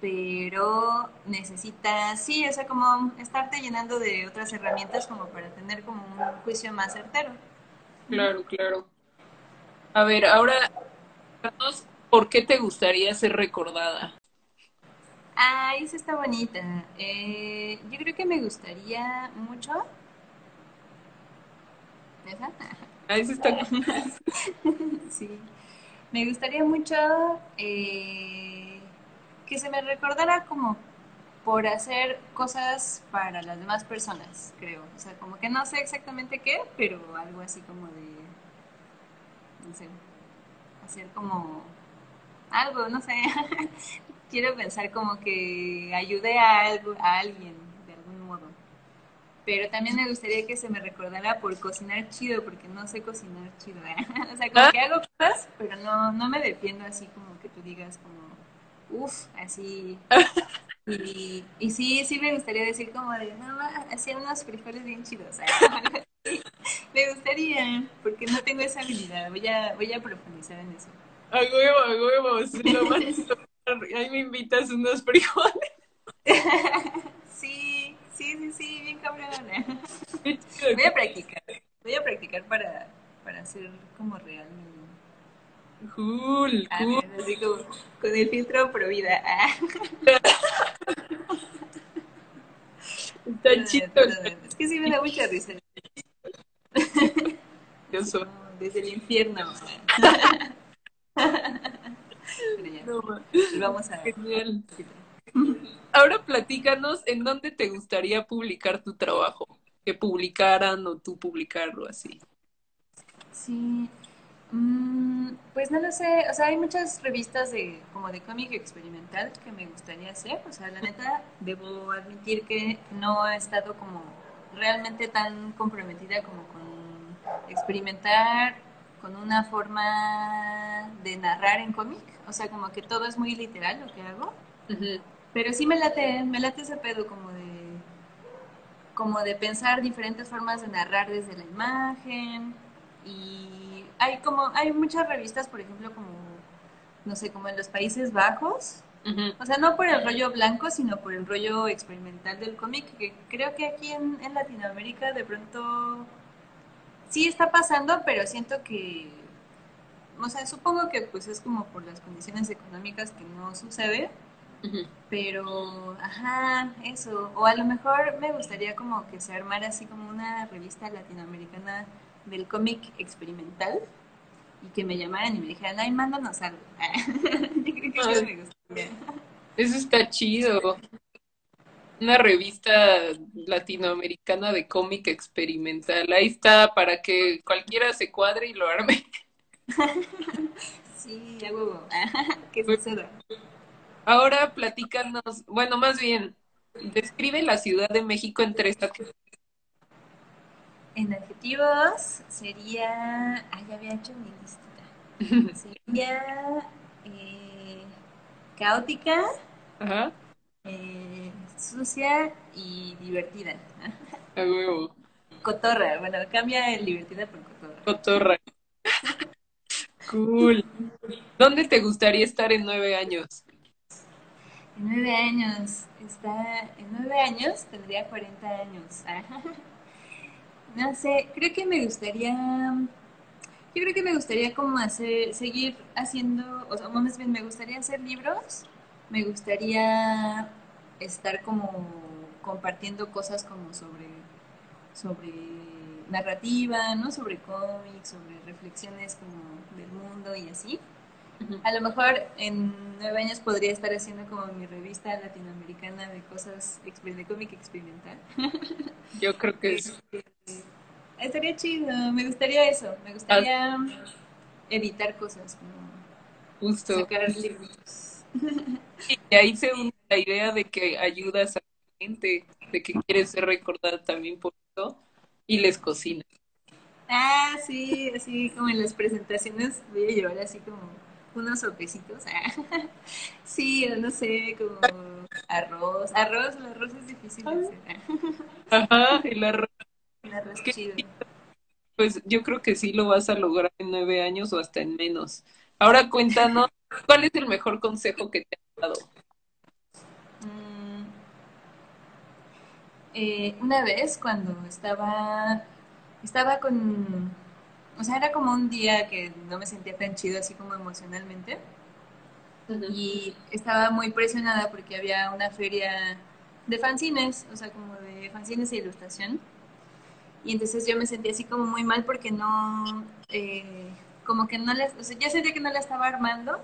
pero necesitas, sí, o sea, como estarte llenando de otras herramientas como para tener como un juicio más certero. Claro, claro. A ver, ahora, ¿por qué te gustaría ser recordada? Ah, esa está bonita. Eh, yo creo que me gustaría mucho Ahí sí está. sí. Me gustaría mucho eh, que se me recordara como por hacer cosas para las demás personas, creo. O sea, como que no sé exactamente qué, pero algo así como de, no sé, hacer como algo, no sé. Quiero pensar como que ayude a algo, a alguien pero también me gustaría que se me recordara por cocinar chido, porque no sé cocinar chido. ¿eh? o sea, como que hago cosas, pero no, no me defiendo así como que tú digas como, uff, así. Y, y sí, sí me gustaría decir como de, no, hacía unos frijoles bien chidos. me gustaría, porque no tengo esa habilidad. Voy a, voy a profundizar en eso. A huevo, a huevo. Ahí me invitas unos frijoles. sí, Sí, sí, sí, bien cabrón. Voy a practicar. Voy a practicar para, para hacer como real. Cool, ah, cool. así como con el filtro pro vida. Ah. Está chido. Es que sí me da mucha risa. Yo soy. desde el infierno. Ya, vamos a... Genial. Ahora platícanos en dónde te gustaría publicar tu trabajo, que publicaran o tú publicarlo así. Sí, mm, pues no lo sé, o sea, hay muchas revistas de como de cómic experimental que me gustaría hacer, o sea, la neta, debo admitir que no he estado como realmente tan comprometida como con experimentar con una forma de narrar en cómic, o sea, como que todo es muy literal lo que hago. Pero sí me late, me late ese pedo como de como de pensar diferentes formas de narrar desde la imagen. Y hay como hay muchas revistas, por ejemplo, como no sé, como en los Países Bajos. O sea, no por el rollo blanco, sino por el rollo experimental del cómic, que creo que aquí en, en Latinoamérica de pronto sí está pasando, pero siento que, o sea, supongo que pues es como por las condiciones económicas que no sucede, pero, ajá, eso. O a lo mejor me gustaría como que se armara así como una revista latinoamericana del cómic experimental y que me llamaran y me dijeran, ay, mándanos algo. eso me gustaría. Eso está chido. Una revista latinoamericana de cómic experimental. Ahí está para que cualquiera se cuadre y lo arme. sí, huevo. ¿Qué suceda? Ahora platícanos, bueno, más bien, describe la Ciudad de México en tres. En adjetivos sería. Ah, ya había hecho mi lista. sería. Eh, caótica. Ajá. Eh, sucia y divertida. A huevo. Cotorra. Bueno, cambia el divertida por cotorra. Cotorra. Cool. ¿Dónde te gustaría estar en nueve años? En nueve años. Está. En nueve años tendría 40 años. No sé, creo que me gustaría. Yo creo que me gustaría como hacer, seguir haciendo, o sea, más bien me gustaría hacer libros, me gustaría estar como compartiendo cosas como sobre, sobre narrativa, ¿no? Sobre cómics, sobre reflexiones como del mundo y así. A lo mejor en nueve años podría estar haciendo como mi revista latinoamericana de cosas de cómic experimental. Yo creo que es... Estaría chido, me gustaría eso, me gustaría editar cosas, como Justo. sacar libros. Y ahí se une la idea de que ayudas a la gente, de que quieres ser recordada también por eso y les cocinas. Ah, sí, así como en las presentaciones voy a llevar así como unos sopecitos. Ah, sí, no sé, como arroz. Arroz, el arroz es difícil de hacer. Ajá, el arroz. El arroz Qué chido. Pues yo creo que sí lo vas a lograr en nueve años o hasta en menos. Ahora cuéntanos, ¿cuál es el mejor consejo que te han dado? Mm, eh, una vez cuando estaba, estaba con, o sea, era como un día que no me sentía tan chido así como emocionalmente. Y estaba muy presionada porque había una feria de fanzines, o sea, como de fanzines e ilustración. Y entonces yo me sentía así como muy mal porque no, eh, como que no les, o sea, yo sentía que no la estaba armando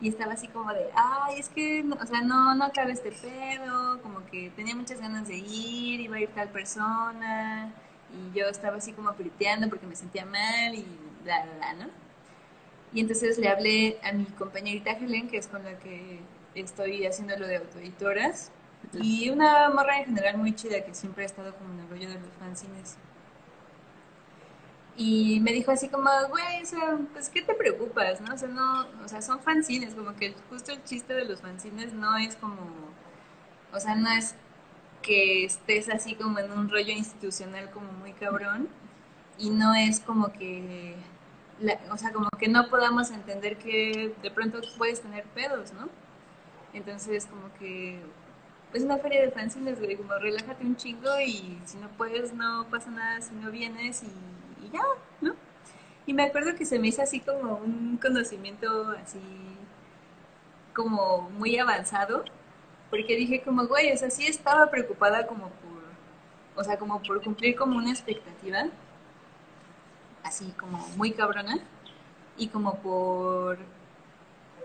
y estaba así como de, ay, es que, no- o sea, no, no acaba este pedo, como que tenía muchas ganas de ir, iba a ir tal persona, y yo estaba así como friteando porque me sentía mal y bla, bla, bla, ¿no? Y entonces le hablé a mi compañerita Helen, que es con la que estoy haciendo lo de autoeditoras, y una morra en general muy chida que siempre ha estado como en el rollo de los fanzines. Y me dijo así como, güey, o sea, pues ¿qué te preocupas, no? O sea, no, o sea, son fanzines, como que justo el chiste de los fanzines no es como, o sea, no es que estés así como en un rollo institucional como muy cabrón y no es como que, o sea, como que no podamos entender que de pronto puedes tener pedos, ¿no? Entonces, como que es una feria de fanzines, güey, como relájate un chingo y si no puedes, no pasa nada si no vienes y, y ya, ¿no? Y me acuerdo que se me hizo así como un conocimiento así como muy avanzado, porque dije como, güey, o sea, sí estaba preocupada como por, o sea, como por cumplir como una expectativa, así como muy cabrona, y como por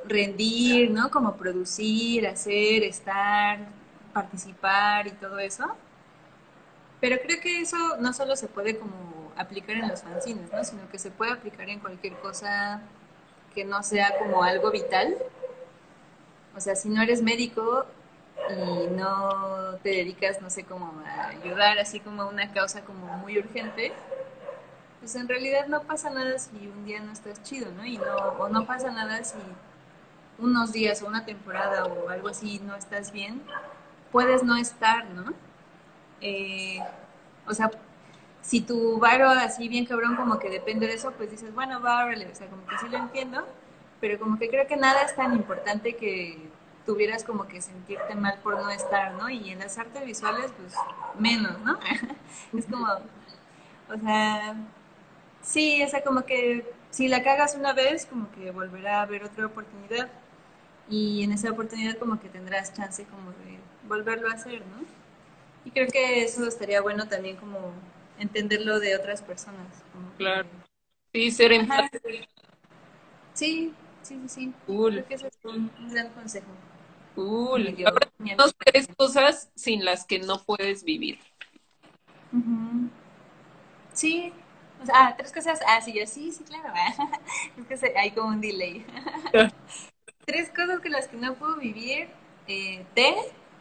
rendir, ¿no? Como producir, hacer, estar, participar y todo eso. Pero creo que eso no solo se puede como aplicar en los fanzines, ¿no? Sino que se puede aplicar en cualquier cosa que no sea como algo vital. O sea, si no eres médico y no te dedicas, no sé, como a ayudar así como a una causa como muy urgente, pues en realidad no pasa nada si un día no estás chido, ¿no? Y no, o no pasa nada si unos días o una temporada o algo así no estás bien, puedes no estar, ¿no? Eh, o sea, si tu varo así bien cabrón como que depende de eso, pues dices, bueno, va, órale, o sea, como que sí lo entiendo, pero como que creo que nada es tan importante que tuvieras como que sentirte mal por no estar, ¿no? Y en las artes visuales, pues menos, ¿no? es como, o sea, sí, o sea, como que si la cagas una vez, como que volverá a haber otra oportunidad y en esa oportunidad como que tendrás chance como de volverlo a hacer, ¿no? Y creo que eso estaría bueno también como entenderlo de otras personas. Como que- Claro. Sí, ser empático. Sí, sí, sí, sí. Cool, Creo que ese es un gran consejo. Cool. Dos, tres cosas sin las que no puedes vivir. Sí. O sea, ah, tres cosas. Ah, sí, yo sí, sí, claro. Es que hay como un delay. Tres cosas con las que no puedo vivir. Eh, té,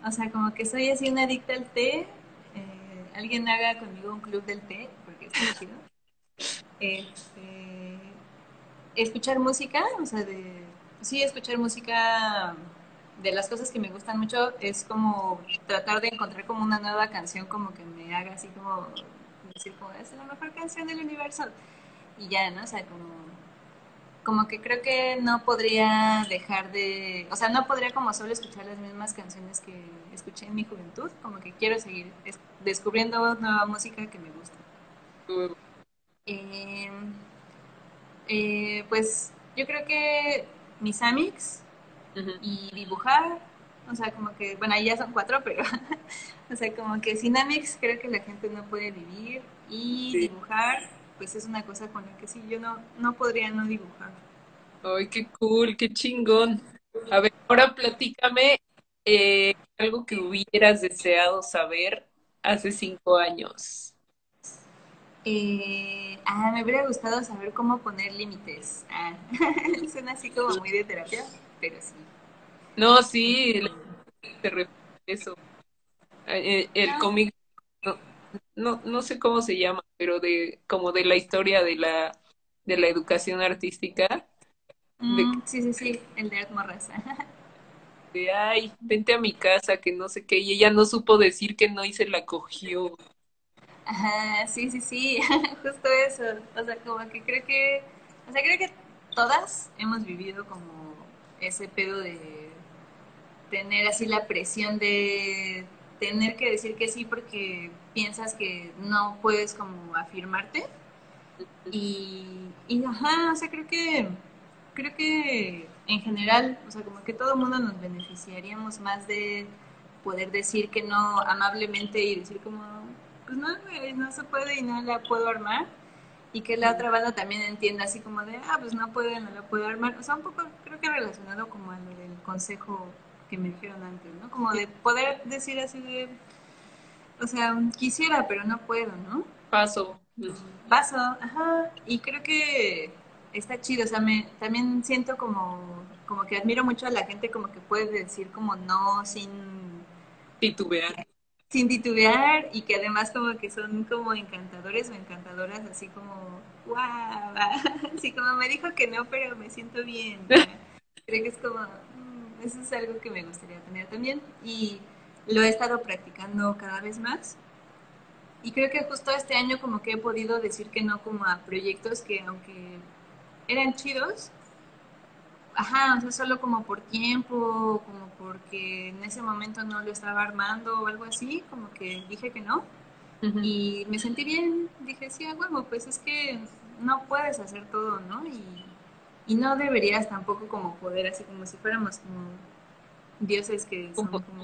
o sea, como que soy así una adicta al té. Eh, alguien haga conmigo un club del té, porque chido. Este, escuchar música, o sea, de, sí, escuchar música de las cosas que me gustan mucho es como tratar de encontrar como una nueva canción como que me haga así como decir como es la mejor canción del universo y ya, ¿no? O sea, como como que creo que no podría dejar de, o sea, no podría como solo escuchar las mismas canciones que escuché en mi juventud, como que quiero seguir descubriendo nueva música que me gusta. Eh, eh, pues yo creo que mis amics y dibujar, o sea, como que, bueno, ahí ya son cuatro, pero, o sea, como que sin creo que la gente no puede vivir y dibujar pues es una cosa con la que sí, yo no, no podría no dibujar. Ay, qué cool, qué chingón. A ver, ahora platícame eh, algo que hubieras deseado saber hace cinco años. Eh, ah, me hubiera gustado saber cómo poner límites. Ah, suena así como muy de terapia, pero sí. No, sí, te eso. Eh, el, el cómic no, no sé cómo se llama, pero de como de la historia de la de la educación artística. Mm, sí, sí, sí, el de Art De ay, vente a mi casa, que no sé qué, y ella no supo decir que no y se la cogió. Ajá, sí, sí, sí, justo eso. O sea, como que creo que, o sea, creo que todas hemos vivido como ese pedo de tener así la presión de tener que decir que sí porque piensas que no puedes como afirmarte. Y, ajá, o sea, creo que, creo que en general, o sea, como que todo mundo nos beneficiaríamos más de poder decir que no amablemente y decir como, pues no, no se puede y no la puedo armar. Y que la otra banda también entienda así como de, ah, pues no puede, no la puedo armar. O sea, un poco creo que relacionado como a lo del consejo que me dijeron antes, ¿no? Como de poder decir así de, o sea, quisiera, pero no puedo, ¿no? Paso. Paso, ajá. Y creo que está chido, o sea, me, también siento como, como que admiro mucho a la gente como que puede decir como no sin... Titubear. Sin titubear y que además como que son como encantadores o encantadoras, así como, wow, así como me dijo que no, pero me siento bien. Creo que es como, mm, eso es algo que me gustaría tener también. Y lo he estado practicando cada vez más. Y creo que justo este año como que he podido decir que no como a proyectos que aunque eran chidos, ajá, o sea, solo como por tiempo, como porque en ese momento no lo estaba armando o algo así, como que dije que no. Y me sentí bien, dije, sí, a huevo, pues es que no puedes hacer todo, ¿no? Y, y no deberías tampoco como poder, así como si fuéramos como dioses que son como...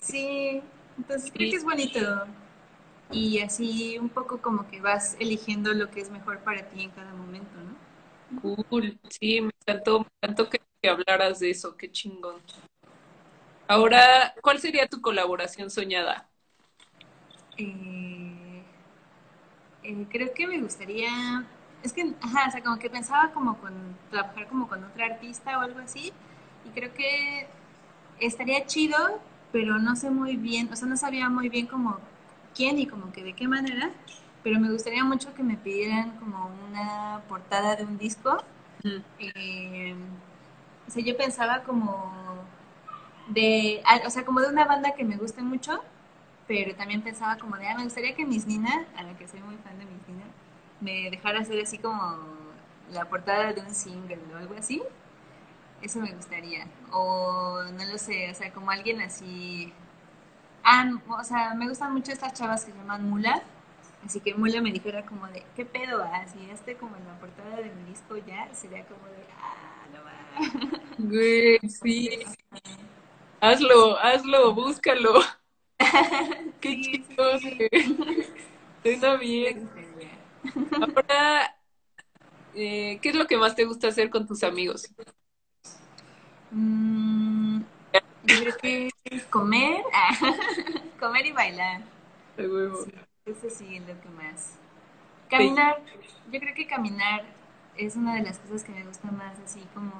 Sí, entonces creo que es bonito. Y así un poco como que vas eligiendo lo que es mejor para ti en cada momento. Cool, sí, me encantó, me encantó que, hablaras de eso, qué chingón. Ahora, ¿cuál sería tu colaboración soñada? Eh, eh, creo que me gustaría, es que, ajá, o sea, como que pensaba como con trabajar como con otra artista o algo así, y creo que estaría chido, pero no sé muy bien, o sea, no sabía muy bien como quién y como que de qué manera, pero me gustaría mucho que me pidieran como una portada de un disco. Eh, o sea, yo pensaba como de, o sea, como de una banda que me guste mucho, pero también pensaba como de, ah, me gustaría que Miss Nina, a la que soy muy fan de Miss Nina, me dejara hacer así como la portada de un single o algo así. Eso me gustaría. O no lo sé, o sea, como alguien así. Ah, o sea, me gustan mucho estas chavas que se llaman Mula. Así que Mula me dijera como de, ¿qué pedo? Así, este como en la portada de mi disco ya, sería como de, ah, no va. Güey, sí. Hazlo, hazlo, búscalo. Qué chistoso. Está bien. Ahora, eh, ¿qué es lo que más te gusta hacer con tus amigos? Mm, yo creo que es comer, comer y bailar. Eso sí es lo que más. Caminar, yo creo que caminar es una de las cosas que me gusta más, así como...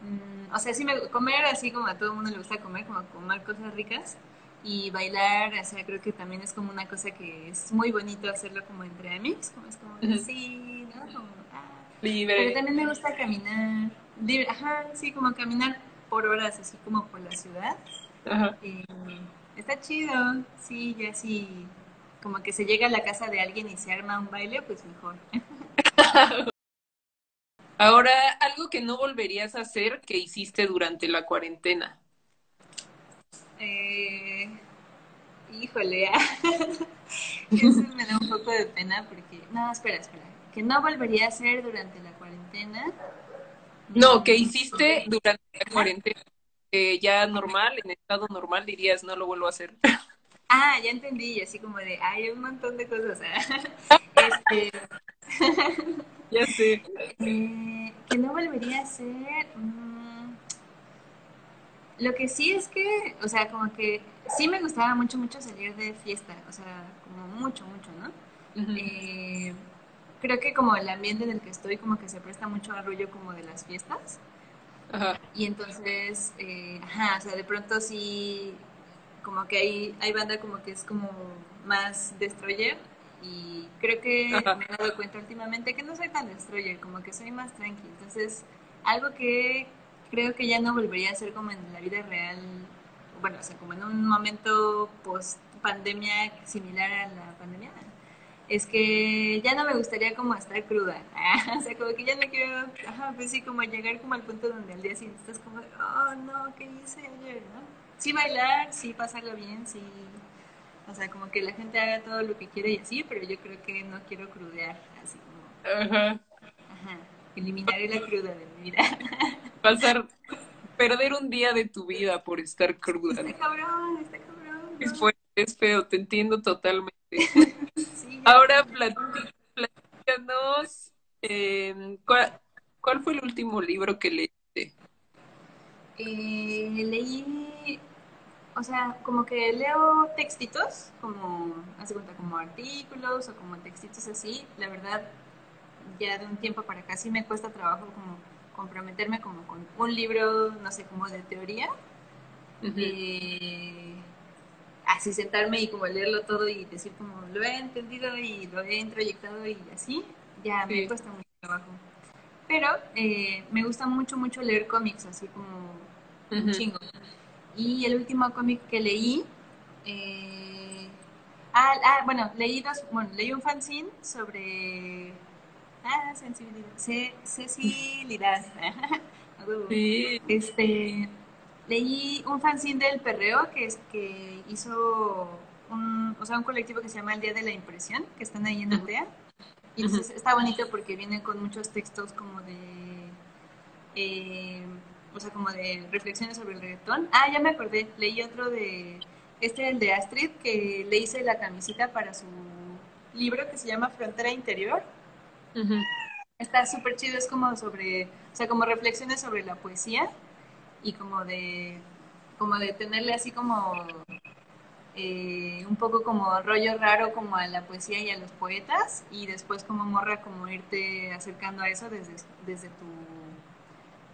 Mm, o sea, sí me comer así como a todo el mundo le gusta comer, como comer cosas ricas, y bailar, o sea, creo que también es como una cosa que es muy bonito hacerlo como entre amigos, como es como así, ¿no? Como, ah. Libre. Pero también me gusta caminar, libre, ajá, sí, como caminar por horas, así como por la ciudad. Ajá. Eh, está chido, sí, ya sí, como que se llega a la casa de alguien y se arma un baile, pues mejor. Ahora, algo que no volverías a hacer que hiciste durante la cuarentena. Eh, híjole, ah. eso me da un poco de pena porque, no, espera, espera, que no volvería a hacer durante la cuarentena. No, que hiciste durante la cuarentena. Que ya normal, en estado normal dirías, no lo vuelvo a hacer. Ah, ya entendí, así como de, hay un montón de cosas. ah. Este, Ya sé. eh, que no volvería a hacer. mm, lo que sí es que, o sea, como que sí me gustaba mucho, mucho salir de fiesta, o sea, como mucho, mucho, ¿no? Eh, creo que como el ambiente en el que estoy como que se presta mucho al rollo como de las fiestas Ajá. y entonces, eh, ajá, o sea, de pronto sí, como que hay, hay banda como que es como más destroyer y creo que Ajá. me he dado cuenta últimamente que no soy tan destroyer, como que soy más tranqui. Entonces, algo que creo que ya no volvería a ser como en la vida real, bueno, o sea, como en un momento post pandemia similar a la pandemia, es que ya no me gustaría como estar cruda. o sea, como que ya no quiero, ajá, pues sí, como llegar como al punto donde al día siguiente estás como, oh no, ¿qué hice ayer? ¿no? Sí bailar, sí pasarlo bien, sí. O sea, como que la gente haga todo lo que quiere y así, pero yo creo que no quiero crudear, así como, Ajá. ajá, eliminaré la cruda de mi vida. Pasar, perder un día de tu vida por estar cruda. Está cabrón, está cabrón. Es ¿no? fuerte, es feo, te entiendo totalmente. Sí, Ahora platícanos, eh, ¿cuál, cuál fue el último libro que leíste? Eh, leí, o sea, como que leo textitos, como, hace cuenta, como artículos o como textitos así. La verdad, ya de un tiempo para acá sí me cuesta trabajo como comprometerme como con un libro, no sé, como de teoría. Eh, así sentarme y como leerlo todo y decir como lo he entendido y lo he introyectado y así, ya me cuesta mucho trabajo. Pero eh, me gusta mucho, mucho leer cómics, así como un Ujú. chingo. Y el último cómic que leí, eh, ah, ah, bueno, leí dos, bueno, leí un fanzine sobre, ah, sensibilidad, A huevo. Sí. Este, leí un fanzine del Perreo que es que hizo un, o sea, un colectivo que se llama El Día de la Impresión, que están ahí en. Aldea. Y entonces está bonito porque vienen con muchos textos como de, eh, o sea, como de reflexiones sobre el reggaetón. Ah, ya me acordé, leí otro de, este el de Astrid, que le hice la camisita para su libro que se llama Frontera Interior. Está súper chido, es como sobre, o sea, como reflexiones sobre la poesía y como de, como de tenerle así como eh, un poco como rollo raro como a la poesía y a los poetas y después como morra como irte acercando a eso desde, desde tu,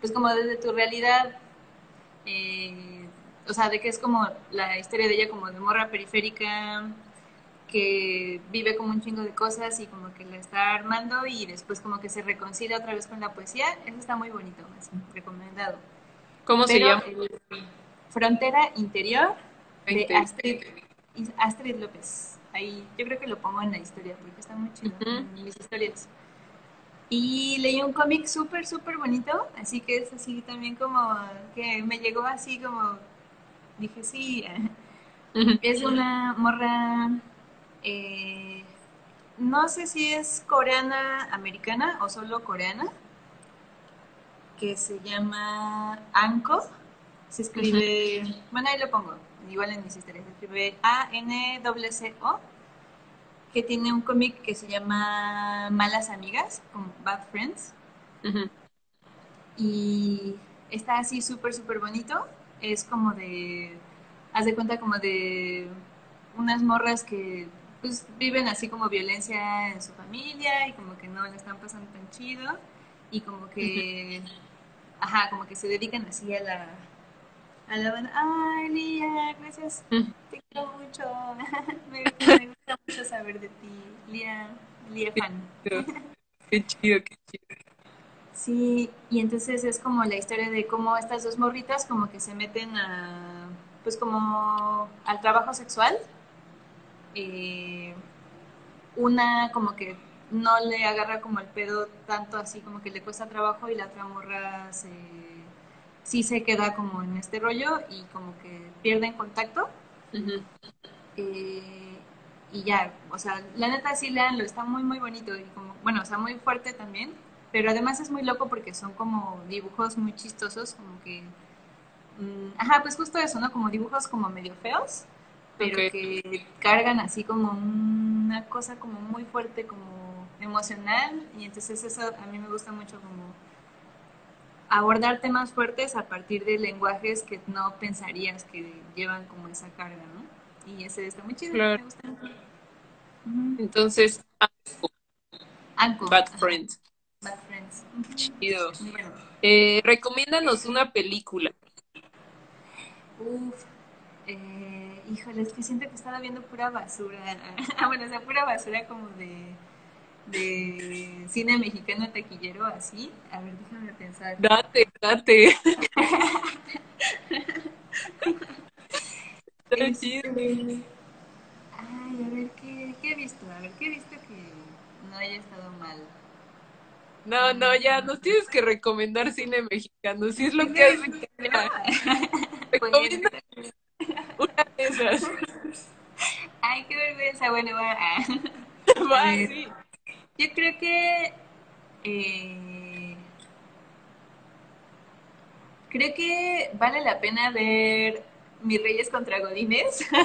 pues como desde tu realidad, eh, o sea, de que es como la historia de ella como de morra periférica que vive como un chingo de cosas y como que la está armando y después como que se reconcilia otra vez con la poesía, eso está muy bonito, así, recomendado. ¿Cómo se Pero llama? el Frontera Interior de. Astrid, Astrid López. Ahí yo creo que lo pongo en la historia porque está muy chido en mis historias. Y leí un cómic súper, súper bonito, así que es así también como que me llegó así como, dije sí, es una morra, eh, no sé si es coreana americana o solo coreana, que se llama Anko. Se escribe, bueno, ahí lo pongo, igual en mis historias, se escribe A-N-C-O, que tiene un cómic que se llama Malas Amigas, como Bad Friends, y está así súper, súper bonito. Es como de, haz de cuenta como de unas morras que pues viven así como violencia en su familia y como que no le están pasando tan chido. Y como que, ajá, como que se dedican así a la, a la banda, ay, Lía, gracias, mm. te quiero mucho, me, me, gusta mucho saber de ti, Lía, Lía fan. Qué chido, qué chido. Sí, y entonces es como la historia de cómo estas dos morritas como que se meten a, pues como al trabajo sexual. Eh, una como que no le agarra como el pedo tanto así, como que le cuesta trabajo y la otra morra se, sí se queda como en este rollo y como que pierden contacto. Eh, y ya, o sea, la neta sí leanlo, está muy muy bonito y como, bueno, o sea, muy fuerte también pero además es muy loco porque son como dibujos muy chistosos, como que... Mm, ajá, pues justo eso, ¿no? Como dibujos como medio feos, pero que cargan así como una cosa como muy fuerte, como emocional, y entonces eso a mí me gusta mucho como abordar temas fuertes a partir de lenguajes que no pensarías que llevan como esa carga, ¿no? Y ese está muy chido, me gusta Entonces, Anko. Bad Friends. Bad Friends. Chido. Eh, recomiéndanos una película. Uf, eh, híjole, es que siento que estaba viendo pura basura. Ah, bueno, o sea, pura basura como de, de cine mexicano taquillero, así. A ver, déjame pensar. Date, date. este, ay, a ver, ¿qué, ¿qué he visto? A ver, ¿qué he visto que no haya estado mal? No, no, ya nos tienes que recomendar cine mexicano, si es lo que haces. Recomienda una de esas. Ay, qué vergüenza, bueno, va. va eh, sí. Yo creo que eh, creo que vale la pena ver Mis Reyes contra Godines.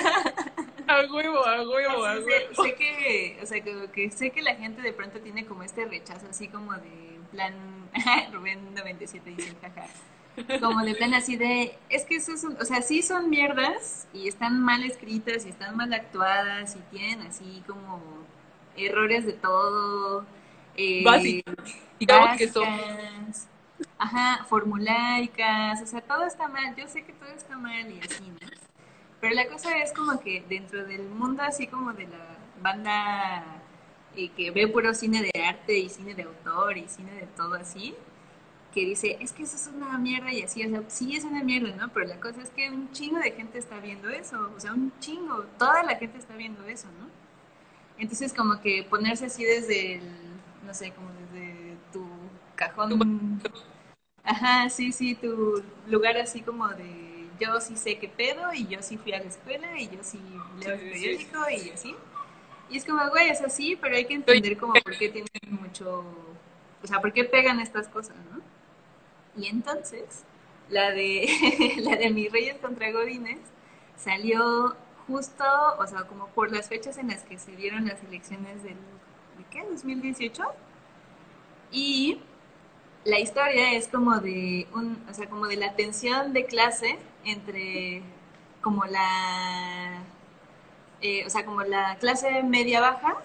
A huevo, a huevo, a huevo. Sé, que, o sea, que, sé que la gente de pronto tiene como este rechazo así como de plan, Rubén 97 dice, jaja. Como de plan así de, es que eso son, o sea, sí son mierdas y están mal escritas y están mal actuadas y tienen así como errores de todo. Eh, digamos que son. Ajá, formulaicas, o sea, todo está mal. Yo sé que todo está mal y así, ¿no? Pero la cosa es como que dentro del mundo así como de la banda eh, que ve puro cine de arte y cine de autor y cine de todo así, que dice, es que eso es una mierda y así, o sea, sí es una mierda, ¿no? Pero la cosa es que un chingo de gente está viendo eso, o sea, un chingo, toda la gente está viendo eso, ¿no? Entonces como que ponerse así desde el, no sé, como desde tu cajón, ajá, sí, sí, tu lugar así como de yo sí sé qué pedo y yo sí fui a la escuela y yo sí leo el periódico y así. Y es como, güey, es así, pero hay que entender como por qué tienen mucho, o sea, por qué pegan estas cosas, ¿no? Y entonces, la de, la de Mis Reyes contra Godines salió justo, o sea, como por las fechas en las que se dieron las elecciones del, ¿de qué? ¿2018? Y la historia es como de un, o sea, como de la tensión de clase entre como la, eh, o sea, como la clase media baja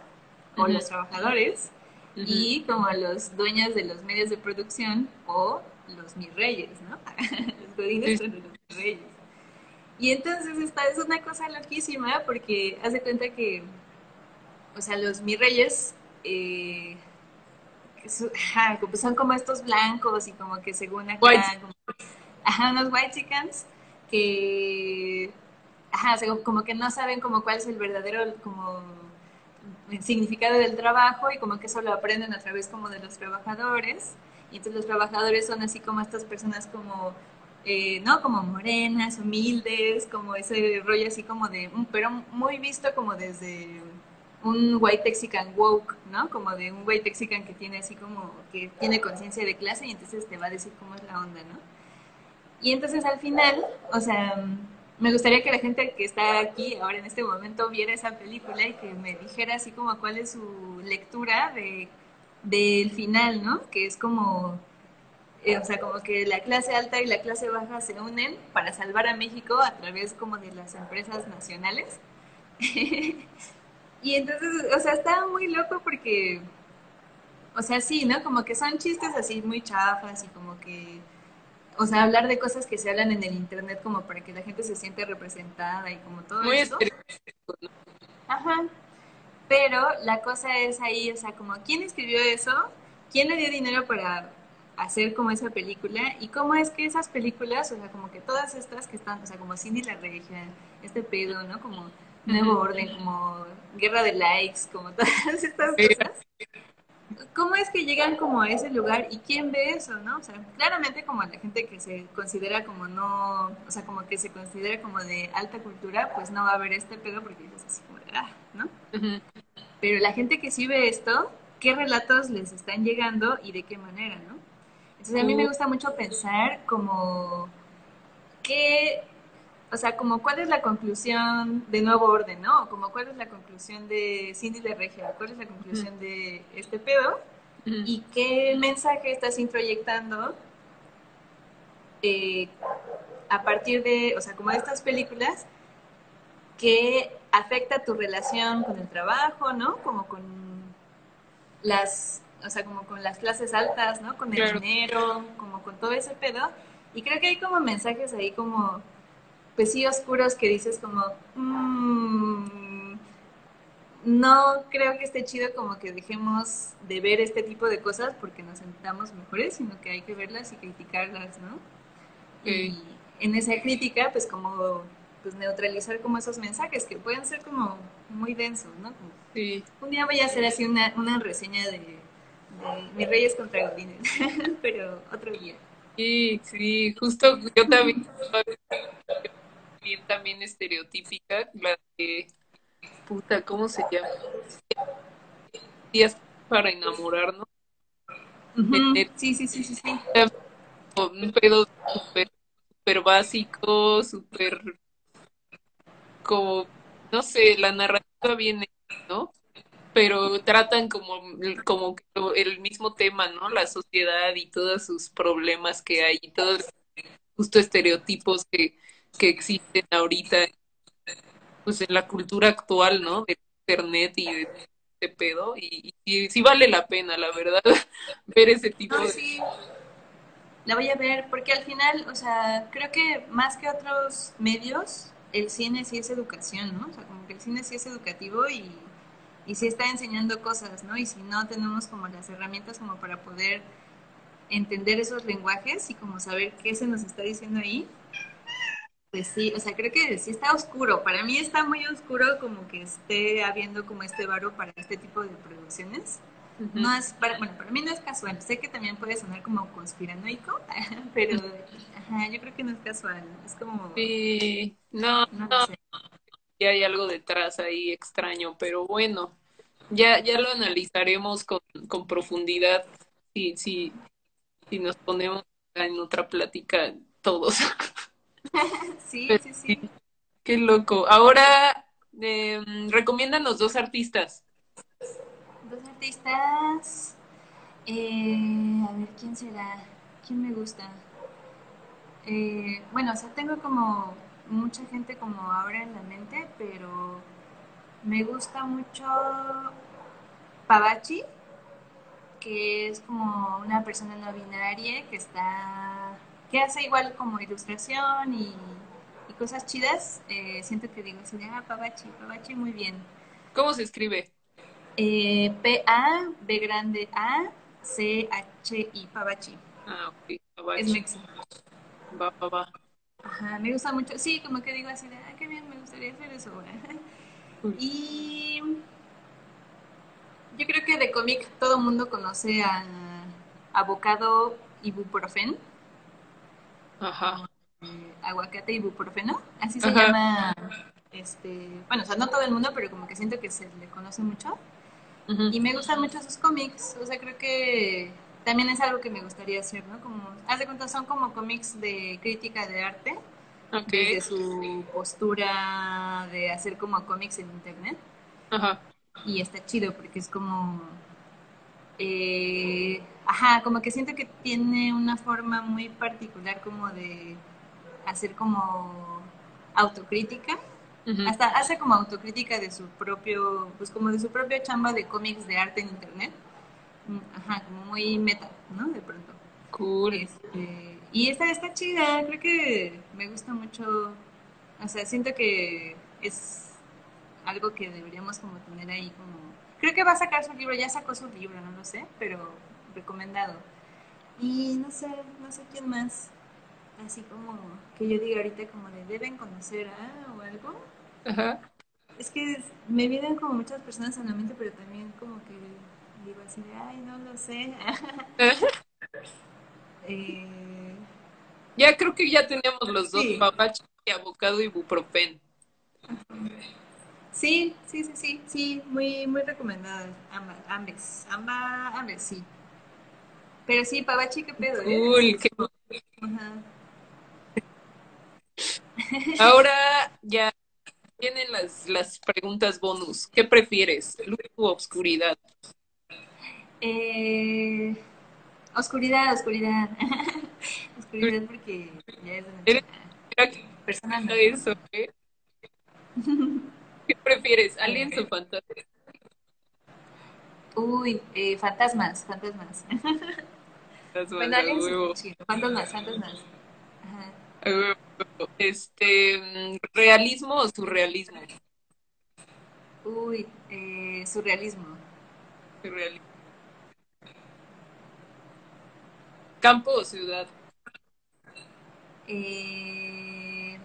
o los trabajadores y como los dueños de los medios de producción o los mis reyes, ¿no? los godines son los reyes. Y entonces esta es una cosa loquísima porque hace cuenta que, o sea, los mis reyes eh, son como estos blancos y como que según acá, como, ajá, unos white chickens que, ajá, como que no saben como cuál es el verdadero como significado del trabajo y como que eso lo aprenden a través como de los trabajadores. Y entonces los trabajadores son así como estas personas como ¿no? Como morenas, humildes, como ese rollo así como de, pero muy visto como desde un white texican woke, ¿no? Como de un white texican que tiene así como, que tiene conciencia de clase y entonces te va a decir cómo es la onda, ¿no? Y entonces al final, o sea, me gustaría que la gente que está aquí ahora en este momento viera esa película y que me dijera así como cuál es su lectura de del final, ¿no? Que es como, eh, o sea, como que la clase alta y la clase baja se unen para salvar a México a través como de las empresas nacionales. y entonces, o sea, estaba muy loco porque, o sea, sí, ¿no? Como que son chistes así muy chafas y como que o sea, hablar de cosas que se hablan en el internet como para que la gente se siente representada y como todo Muy eso. Ajá. Pero la cosa es ahí, o sea, como quién escribió eso, quién le dio dinero para hacer como esa película y cómo es que esas películas, o sea, como que todas estas que están, o sea, como Cindy la Regia, este pedo, ¿no? Como Nuevo Orden, como Guerra de Likes, como todas estas cosas. ¿Cómo es que llegan como a ese lugar y quién ve eso, no? O sea, claramente como la gente que se considera como no, o sea, como que se considera como de alta cultura, pues no va a ver este pedo porque dices así como de, ah, ¿no? Pero la gente que sí ve esto, ¿qué relatos les están llegando y de qué manera, no? Entonces a mí me gusta mucho pensar como qué, o sea, como cuál es la conclusión de Nuevo Orden, ¿no? Como cuál es la conclusión de Cindy de Regia, cuál es la conclusión de este pedo y qué mensaje estás introyectando eh, a partir de, o sea, como de estas películas que afecta tu relación con el trabajo, ¿no? Como con las, o sea, como con las clases altas, ¿no? Con el Claro. dinero, como con todo ese pedo. Y creo que hay como mensajes ahí como, pues sí, oscuros que dices como, "Mm, no creo que esté chido como que dejemos de ver este tipo de cosas porque nos sentamos mejores, sino que hay que verlas y criticarlas, ¿no? Y en esa crítica, pues como pues neutralizar como esos mensajes que pueden ser como muy densos, ¿no? Como, Sí. un día voy a hacer así una, una reseña de, de Mis Reyes contra Godines, pero otro día. Sí, sí, justo yo también bien también estereotípica, la de puta, ¿cómo se llama? Días para enamorarnos, Tener- Sí, sí, sí, sí, sí. un pedo súper súper básico, súper como, no sé, la narrativa viene, ¿no? Pero tratan como, como el mismo tema, ¿no? La sociedad y todos sus problemas que hay y todos justo estereotipos que, que existen ahorita, pues en la cultura actual, ¿no? De internet y de este pedo. Y, sí vale la pena, la verdad, ver ese tipo No, de... sí, la voy a ver, porque al final, o sea, creo que más que otros medios, el cine sí es educación, ¿no? O sea, como que el cine sí es educativo y, y sí está enseñando cosas, ¿no? Y si no tenemos como las herramientas como para poder entender esos lenguajes y como saber qué se nos está diciendo ahí, pues sí, o sea, creo que sí está oscuro. Para mí está muy oscuro como que esté habiendo como este varo para este tipo de producciones. No es, para, bueno, para mí no es casual. Sé que también puede sonar como conspiranoico, pero ajá, yo creo que no es casual. Es como, Sí, no, no no, sé. Ya hay algo detrás ahí extraño, pero bueno, ya, ya lo analizaremos con, con profundidad si, si, si nos ponemos en otra plática todos. Sí, sí, sí. Qué loco. Ahora, eh, recomiéndanos dos artistas. Dos artistas. eh, a ver, ¿quién será? ¿Quién me gusta? Eh, bueno, o sea, tengo como mucha gente como ahora en la mente, pero me gusta mucho Pavachi, que es como una persona no binaria que está, que hace igual como ilustración y, y cosas chidas. Eh, siento que digo de, ah, Pavachi, Pavachi muy bien. ¿Cómo se escribe? Eh, P-A, B grande A, C-H-I, Pavachi. Ah, ok, Es Abachi. mexa. Va, va, va. Ajá, me gusta mucho. Sí, como que digo así de, ah, qué bien, me gustaría hacer eso. Y yo creo que de cómic todo el mundo conoce a Avocado Ibuprofen, Ajá. eh, aguacate ibuprofeno, así se Ajá. llama. Este, bueno, o sea, no todo el mundo, pero como que siento que se le conoce mucho. Y me gustan mucho sus cómics, o sea, creo que también es algo que me gustaría hacer, ¿no? Como, haz de cuenta, son como cómics de crítica de arte, Ok. desde su postura de hacer como cómics en internet. Ajá. Y está chido porque es como, eh, ajá, como que siento que tiene una forma muy particular como de hacer como autocrítica. Ujú. Hasta hace como autocrítica de su propio, pues como de su propia chamba de cómics de arte en internet. Ajá, como muy meta, ¿no? De pronto. Cool. Este, Y esta está chida, creo que me gusta mucho, o sea, siento que es algo que deberíamos como tener ahí como... Creo que va a sacar su libro, ya sacó su libro, no lo sé, pero recomendado. Y no sé, no sé quién más, así como que yo diga ahorita como de deben conocer a o algo. Ajá. Es que me vienen como muchas personas en la mente, pero también como que digo así de, ay, no lo sé. eh, Ya creo que ya tenemos los dos, Sí. papachi, abocado y buprofen. sí, sí, sí, sí, sí, muy, muy recomendadas. Ambas, ambas, ambas, ambas, sí. Pero sí, Pabachi, qué pedo, ¿eh? Cool, qué Ajá. Ahora ya vienen las, las preguntas bonus. ¿Qué prefieres? ¿Luz u obscuridad? Eh, oscuridad, oscuridad. oscuridad porque ya es de noche. Personas no. eso, ¿eh? ¿Qué prefieres? ¿Aliens o fantasmas? Uy, eh, fantasmas, fantasmas. Bueno, aliens chido. Fantasmas, fantasmas. Ajá. Este, ¿realismo o surrealismo? Uy, eh, surrealismo. Surrealismo. ¿Campo o ciudad? Eh,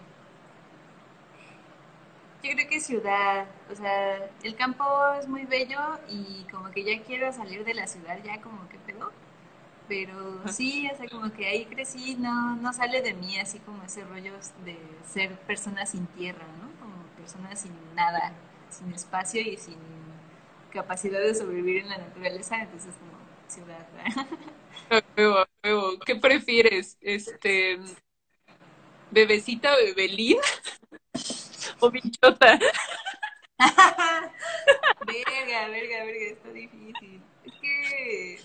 yo creo que ciudad, o sea, el campo es muy bello y como que ya quiero salir de la ciudad, ya como que pedo. Pero sí, o sea, como que ahí crecí, no, no sale de mí así como ese rollo de ser persona sin tierra, ¿no? Como persona sin nada, sin espacio y sin capacidad de sobrevivir en la naturaleza, entonces como ciudad. ¿Qué prefieres? Este, ¿bebecita, bebelín o bichota? Verga, verga, verga, está difícil. Es que.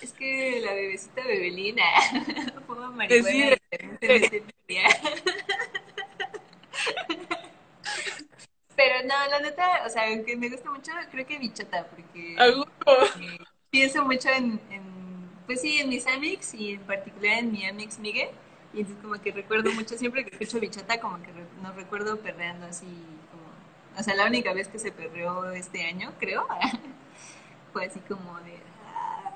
Es que la bebecita bebelina fuma marihuana Decide. y también se mete en mi día. Pero no, la neta, o sea, aunque me gusta mucho, creo que bichota, porque eh, pienso mucho en, en, pues sí, en mis amics y en particular en mi amix Miguel. Y entonces como que recuerdo mucho, siempre que escucho bichota, como que re- nos recuerdo perreando así, como, o sea, la única vez que se perreó este año, creo, fue así como de,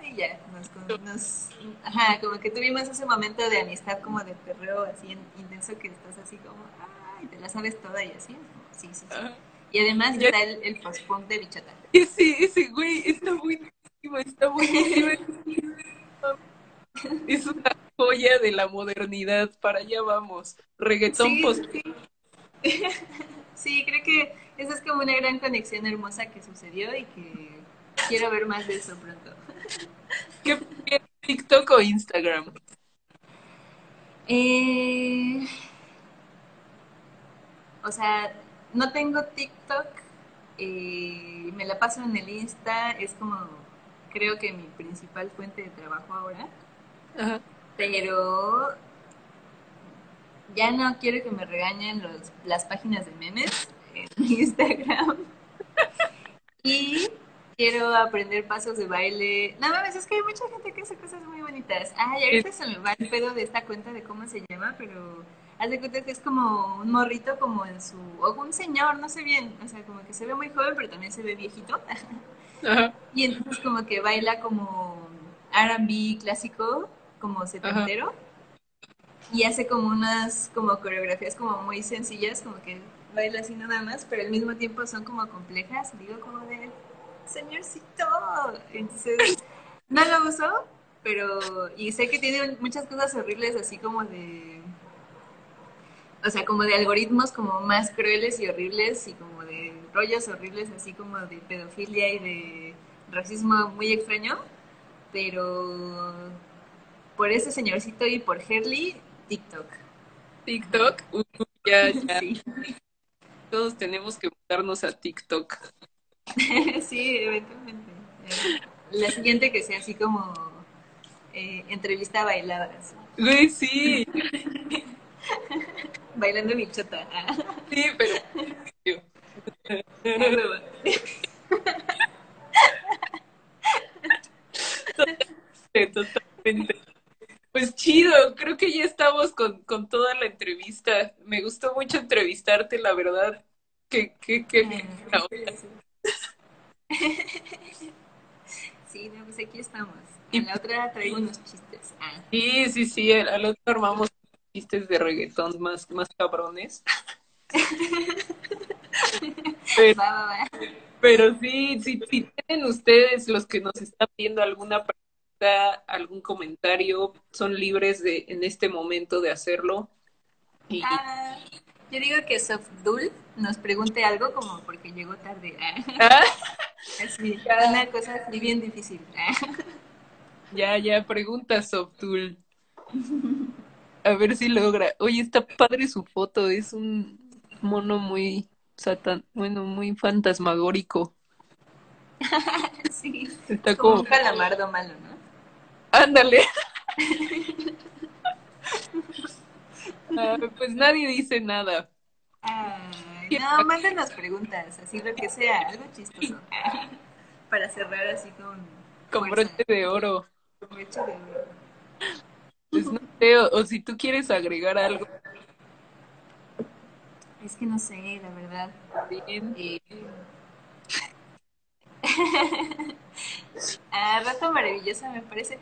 ay, ya, nos, nos, ajá, como que tuvimos ese momento de amistad como de perreo así en- intenso que estás así como, ay, te la sabes toda y así, sí, sí, sí. Y además Ya- está el, el post-punk de bichota. Ese, ese güey está buenísimo, está buenísimo. Es una joya de la modernidad, para allá vamos. Reggaetón Sí, post sí. Sí, creo que esa es como una gran conexión hermosa que sucedió y que quiero ver más de eso pronto. ¿Qué TikTok o Instagram? Eh, o sea, no tengo TikTok, eh, me la paso en el Insta, es como creo que mi principal fuente de trabajo ahora, Ajá. pero ya no quiero que me regañen los, las páginas de memes en Instagram. Y quiero aprender pasos de baile. No mames, es que hay mucha gente que hace cosas muy bonitas. Ay, ahorita se me va el pedo de esta cuenta de cómo se llama, pero haz de cuenta que es como un morrito como en su... o un señor, no sé bien. O sea, como que se ve muy joven, pero también se ve viejito. Ajá. Y entonces como que baila como R&B clásico, como setentero. Y hace como unas como coreografías como muy sencillas, como que baila así nada más, pero al mismo tiempo son como complejas. Digo como de, señorcito. Entonces, no lo uso, pero... Y sé que tiene muchas cosas horribles así como de... O sea, como de algoritmos como más crueles y horribles y como de rollos horribles así como de pedofilia y de racismo muy extraño. Pero por ese señorcito y por Herley, TikTok. TikTok, uh, ya, ya. Sí. Todos tenemos que mudarnos a TikTok. sí, eventualmente. Eh, La siguiente que sea así como eh, entrevista bailada. Güey, sí, Bailando bichota. Ah, sí, pero. hueva. Total. Pues chido, creo que ya estamos con, con toda la entrevista. Me gustó mucho entrevistarte, la verdad. Que, que, que, Ah, Sí, no, pues aquí estamos. En la otra traigo unos chistes. Ah, Sí, sí, sí, al otro armamos chistes de reggaetón más, más cabrones. Pero, pero sí, sí, si tienen ustedes, los que nos están viendo, alguna pregunta, algún comentario, son libres de en este momento de hacerlo. Y, Ah, yo digo que Sofdul nos pregunte algo como porque llegó tarde. Ah, así, una cosa así bien difícil. Ya, ya, pregunta Softul. A ver si logra. Oye, está padre su foto, es un mono muy satan, bueno, muy fantasmagórico. Sí, Está como como, un calamardo malo, ¿no? ándale. Ah, pues nadie dice nada. Ay, no, mándenos preguntas, así lo que sea, algo chistoso. Para cerrar así con, Con fuerza. broche de oro. Con broche de oro. Pues no sé, o, o si tú quieres agregar algo Es que no sé, la verdad. bien. Eh, ah, Rato Maravillosa me parece.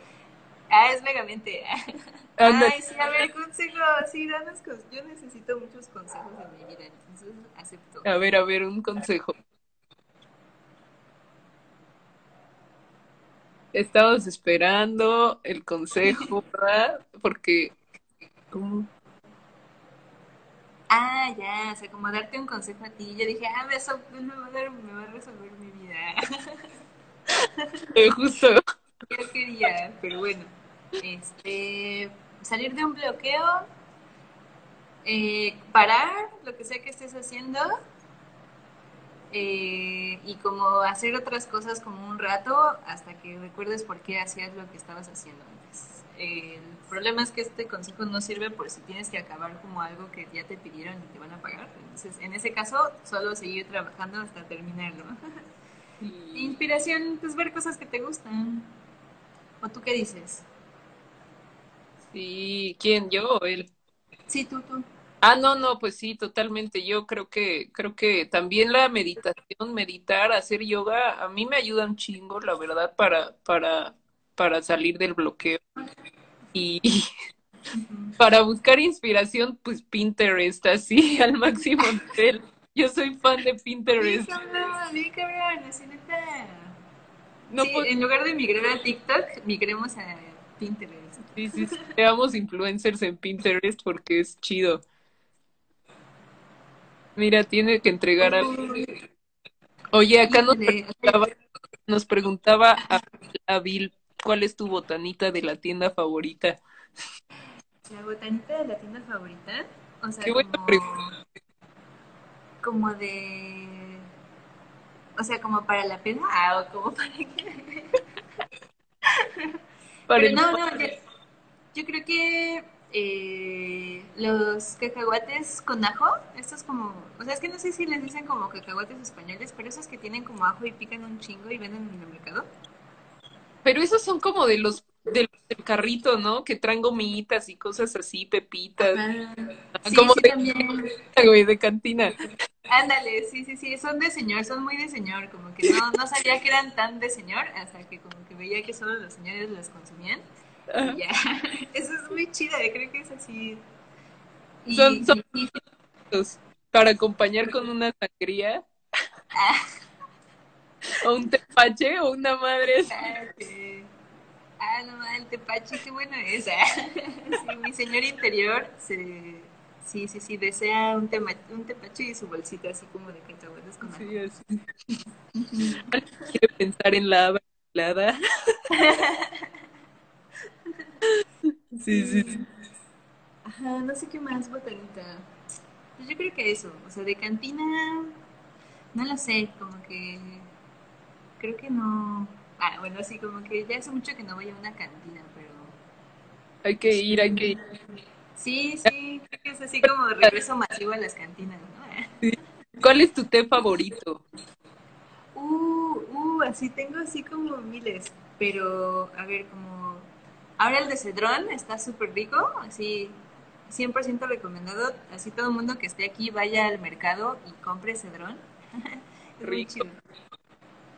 Ah, es Megamente. Ándale. Ay, sí, a ver, consejo. Sí, danos cons- Yo necesito muchos consejos en mi vida, entonces acepto. A ver, a ver, un consejo. Estabas esperando el consejo, ¿verdad? Porque, ¿cómo? Ah, ya, o sea, como darte un consejo a ti. Yo dije, ah, eso me va a, dar- me va a resolver mi vida. Eh, justo. Yo quería, pero bueno, este, salir de un bloqueo, eh, parar lo que sea que estés haciendo eh, y como hacer otras cosas como un rato hasta que recuerdes por qué hacías lo que estabas haciendo antes. el problema es que este consejo no sirve por si tienes que acabar como algo que ya te pidieron y te van a pagar. Entonces, en ese caso, solo seguir trabajando hasta terminarlo. Inspiración, pues ver cosas que te gustan. ¿O tú qué dices? Sí, ¿quién? ¿Yo o él? Sí, tú, tú. Ah, no, no, pues sí, totalmente. Yo creo que, creo que también la meditación, meditar, hacer yoga, a mí me ayuda un chingo, la verdad, para, para, para salir del bloqueo. Y para buscar inspiración, pues Pinterest, así al máximo nivel. Yo soy fan de Pinterest. cabrón, sí, cabrón, así neta. No Sí, puedo- en lugar de migrar a TikTok, migremos a Pinterest. sí, sí, sí, seamos influencers en Pinterest porque es chido. Mira, tiene que entregar algo. Oye, acá nos preguntaba, nos preguntaba a, a Bill, ¿cuál es tu botanita de la tienda favorita? La botanita de la tienda favorita. O sea, Qué buena como, pregunta. como de. O sea, como para la pena. Ah, o como para qué. Para Pero el- no, no, yo, yo creo que eh, los cacahuates con ajo, estos como, o sea, es que no sé si les dicen como cacahuates españoles, pero esos que tienen como ajo y pican un chingo y venden en el mercado. Pero esos son como de los del, del carrito, ¿no? Que traen gomitas y cosas así, pepitas, sí, como sí, de, también. de cantina. Ándale, sí, sí, sí, son de señor, son muy de señor, como que no, no sabía que eran tan de señor, hasta que como que veía que solo los señores los consumían. Eso es muy chida, creo que es así. Y, Son- son- y- Para acompañar con una sangría o un tepache o una madre. así. Ah, ah, no, el tepache, qué bueno es. Sí, mi señor interior se, sí, sí, sí, desea un, tema, un tepache y su bolsita así como de cacahuetes con. Sí, así. Quiere pensar en la helada. Sí, sí, sí. Ajá, no sé qué más, botanita. Pues yo creo que eso, o sea, de cantina, no lo sé, como que creo que no. Ah, bueno, sí, como que ya hace mucho que no voy a una cantina, pero Hay que ir, hay que ir. sí, sí, creo que es así como regreso masivo a las cantinas, ¿no? ¿Cuál es tu té favorito? Uh, uh, así tengo así como miles, pero a ver, como ahora el de cedrón está súper rico, así 100% recomendado. Así todo el mundo que esté aquí vaya al mercado y compre cedrón. rico.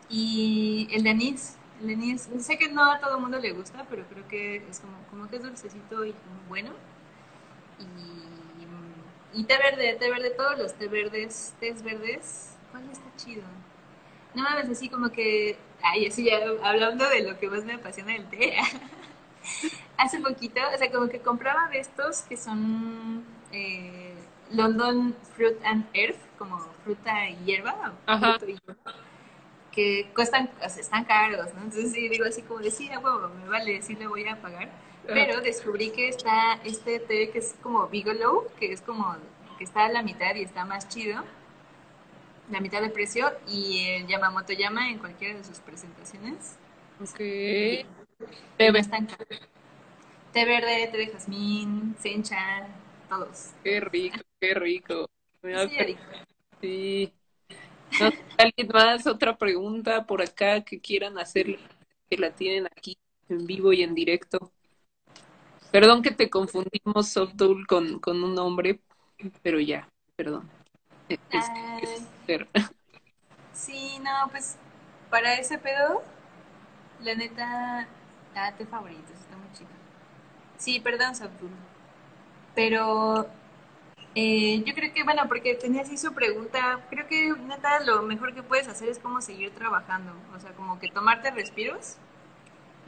Y el de anís, el de anís, sé que no a todo el mundo le gusta, pero creo que es como, como que es dulcecito y muy bueno. Y, y té verde, té verde, todos los té verdes, tés verdes, ¿cuál está chido? No mames, así como que, ay, así ya hablando de lo que más me apasiona el té. Hace poquito, o sea, como que compraba de estos que son eh, London Fruit and Earth, como fruta y hierba, Ajá. fruto y hierba, que cuestan, o sea, están caros, ¿no? Entonces sí, digo así como de, sí, a huevo, me vale, sí le voy a pagar. Pero descubrí que está este té que es como Bigelow, que es como que está a la mitad y está más chido, la mitad de precio, y el Yamamoto Yama en cualquiera de sus presentaciones. Ok. Verde. están. Té verde, té de jazmín, sencha, todos. Qué rico, qué rico. Sí, pe- rico. sí. No ¿Alguien más? Otra pregunta por acá que quieran hacerle, que la tienen aquí en vivo y en directo. Perdón que te confundimos, Softool, con, con un hombre, pero ya, perdón. Es- es- sí, no, pues para ese pedo, la neta, ah, té favorito, está muy chido. Sí, perdón, Sabdul. Pero eh, yo creo que, bueno, porque tenía así su pregunta, creo que neta lo mejor que puedes hacer es como seguir trabajando, o sea, como que tomarte respiros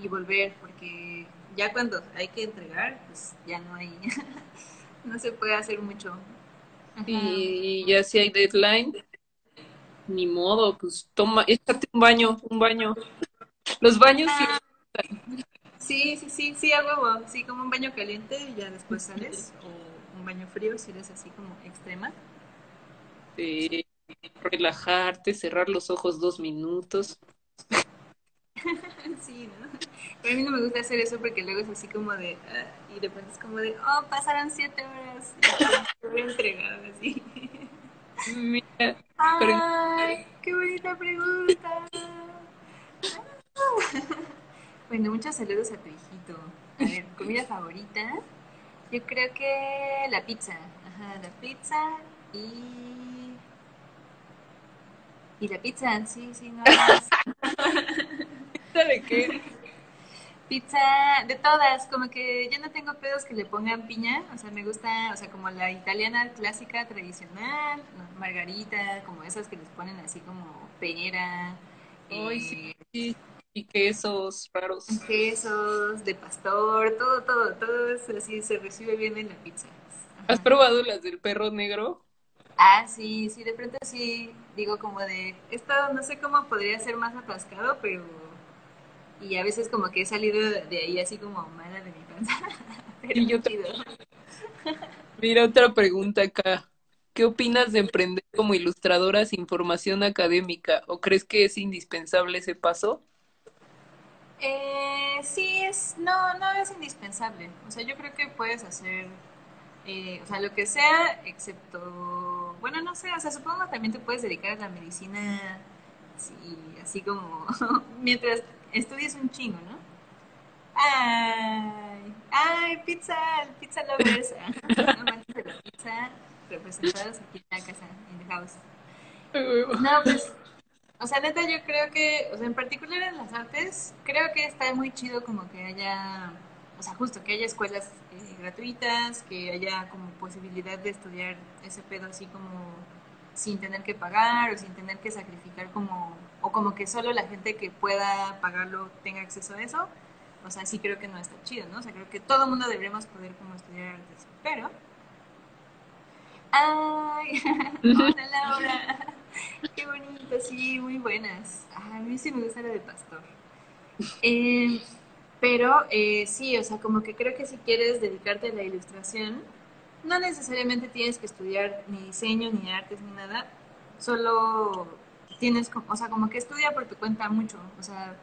y volver, porque ya cuando hay que entregar, pues ya no hay, no se puede hacer mucho. Ajá. Y ya si hay deadline, ni modo, pues toma, échate un baño, un baño. Los baños sí, Sí, sí, sí, sí, a huevo, sí, como un baño caliente y ya después sales, o un baño frío si eres así como extrema. eh, relajarte, cerrar los ojos dos minutos. Sí, ¿no? Pero a mí no me gusta hacer eso porque luego es así como de, ah, y de pronto es como de, oh, pasaron siete horas, y voy a entregar así. Mira, ¡Ay, qué bonita pregunta! Bueno, muchos saludos a tu hijito. A ver, comida favorita. Yo creo que la pizza. Ajá, la pizza y. Y la pizza, sí, sí, no más. ¿de qué? Pizza de todas, como que yo no tengo pedos que le pongan piña, o sea, me gusta, o sea, como la italiana clásica tradicional, margarita, como esas que les ponen así como pera, Ay, eh, sí, sí. Y quesos raros. quesos, de pastor, todo, todo, todo eso así se recibe bien en la pizza. ¿Has probado las del perro negro? Ah, sí, sí, de pronto sí digo como de, esto no sé cómo podría ser más atascado, pero... Y a veces como que he salido de ahí así como mala de mi panza. Pero Y yo chido. Mira otra pregunta acá. ¿Qué opinas de emprender como ilustradora sin formación académica? ¿O crees que es indispensable ese paso? Eh, sí, es, no, no es indispensable. O sea, yo creo que puedes hacer, eh, o sea, lo que sea, excepto, bueno, no sé, o sea, supongo que también te puedes dedicar a la medicina, sí, así como, mientras estudies un chingo, ¿no? Ay, ay, pizza, pizza lovers, amantes de la pizza, representados aquí en la casa, in the house. No, pues, o sea, neta, yo creo que, o sea, en particular en las artes, creo que está muy chido como que haya, o sea, justo que haya escuelas eh, gratuitas, que haya como posibilidad de estudiar ese pedo así como sin tener que pagar o sin tener que sacrificar como, o como que solo la gente que pueda pagarlo tenga acceso a eso. O sea, sí creo que no está chido, ¿no? O sea, creo que todo el mundo deberíamos poder como estudiar artes. Pero, ay, hola Laura. Qué bonito, sí, muy buenas. A mí sí me gusta la de pastor. Eh, pero eh, sí, o sea, como que creo que si quieres dedicarte a la ilustración, no necesariamente tienes que estudiar ni diseño, ni artes, ni nada. Solo tienes, o sea, como que estudia por tu cuenta mucho. O sea,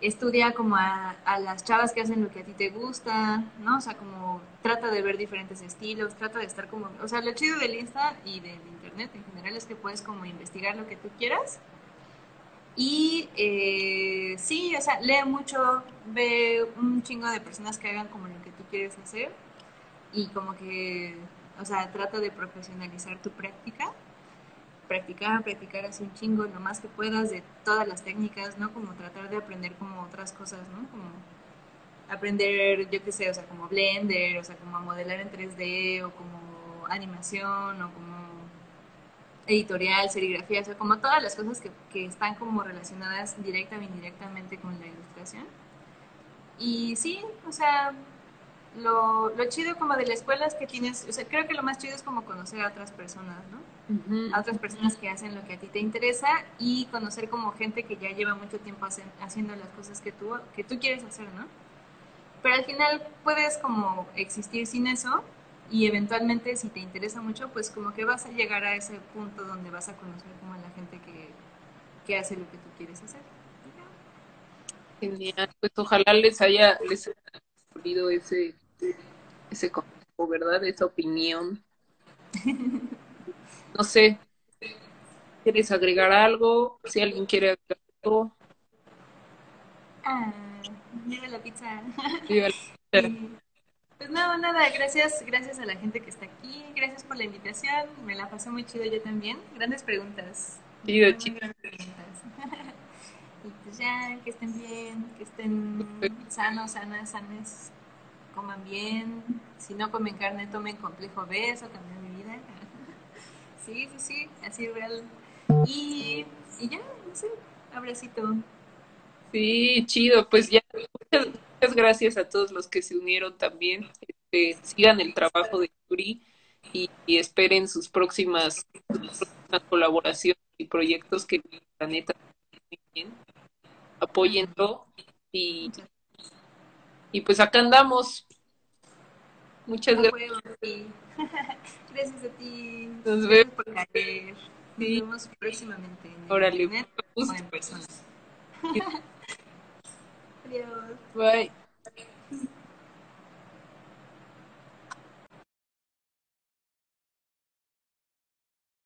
estudia como a, las chavas que hacen lo que a ti te gusta, ¿no? O sea, como trata de ver diferentes estilos, trata de estar como, o sea, lo chido del Insta y del Internet en general es que puedes como investigar lo que tú quieras. Y eh, sí, o sea, lee mucho, ve un chingo de personas que hagan como lo que tú quieres hacer y como que, o sea, trata de profesionalizar tu práctica. Practicar, practicar así un chingo, lo más que puedas de todas las técnicas, ¿no? Como tratar de aprender como otras cosas, ¿no? Como aprender, yo qué sé, o sea, como Blender, o sea, como a modelar en 3D, o como animación, o como editorial, serigrafía, o sea, como todas las cosas que, que están como relacionadas directa o indirectamente con la ilustración. Y sí, o sea, lo, lo, chido como de la escuela es que tienes, o sea, creo que lo más chido es como conocer a otras personas, ¿no? A otras personas que hacen lo que a ti te interesa y conocer como gente que ya lleva mucho tiempo haciendo las cosas que tú, que tú quieres hacer, ¿no? Pero al final puedes como existir sin eso y eventualmente si te interesa mucho, pues como que vas a llegar a ese punto donde vas a conocer como a la gente que, que hace lo que tú quieres hacer. Genial, pues ojalá les haya, les haya ese, ese consejo, ¿verdad? Esa opinión. No sé, ¿quieres agregar algo? Si alguien quiere agregar algo. Ah, viva la pizza. Viva la pizza. pues no, nada, gracias, gracias a la gente que está aquí, gracias por la invitación, me la pasé muy chido yo también. Grandes preguntas. Chido, chido. y pues ya, que estén bien, que estén sanos, sanas, sanes coman bien, si no comen carne, tomen complejo B, eso vida. Sí, sí, sí, así real. Y, y ya, no sé, abracito. Sí, chido, pues ya, muchas, gracias a todos los que se unieron también. Este, sigan el trabajo de Yuri y, esperen sus próximas, próximas, colaboraciones y proyectos que el planeta bien. Apóyenlo y y pues acá andamos. Muchas gracias. gracias a ti. Nos vemos. Por caer. Nos vemos próximamente en Órale. en persona. Adiós. Bye.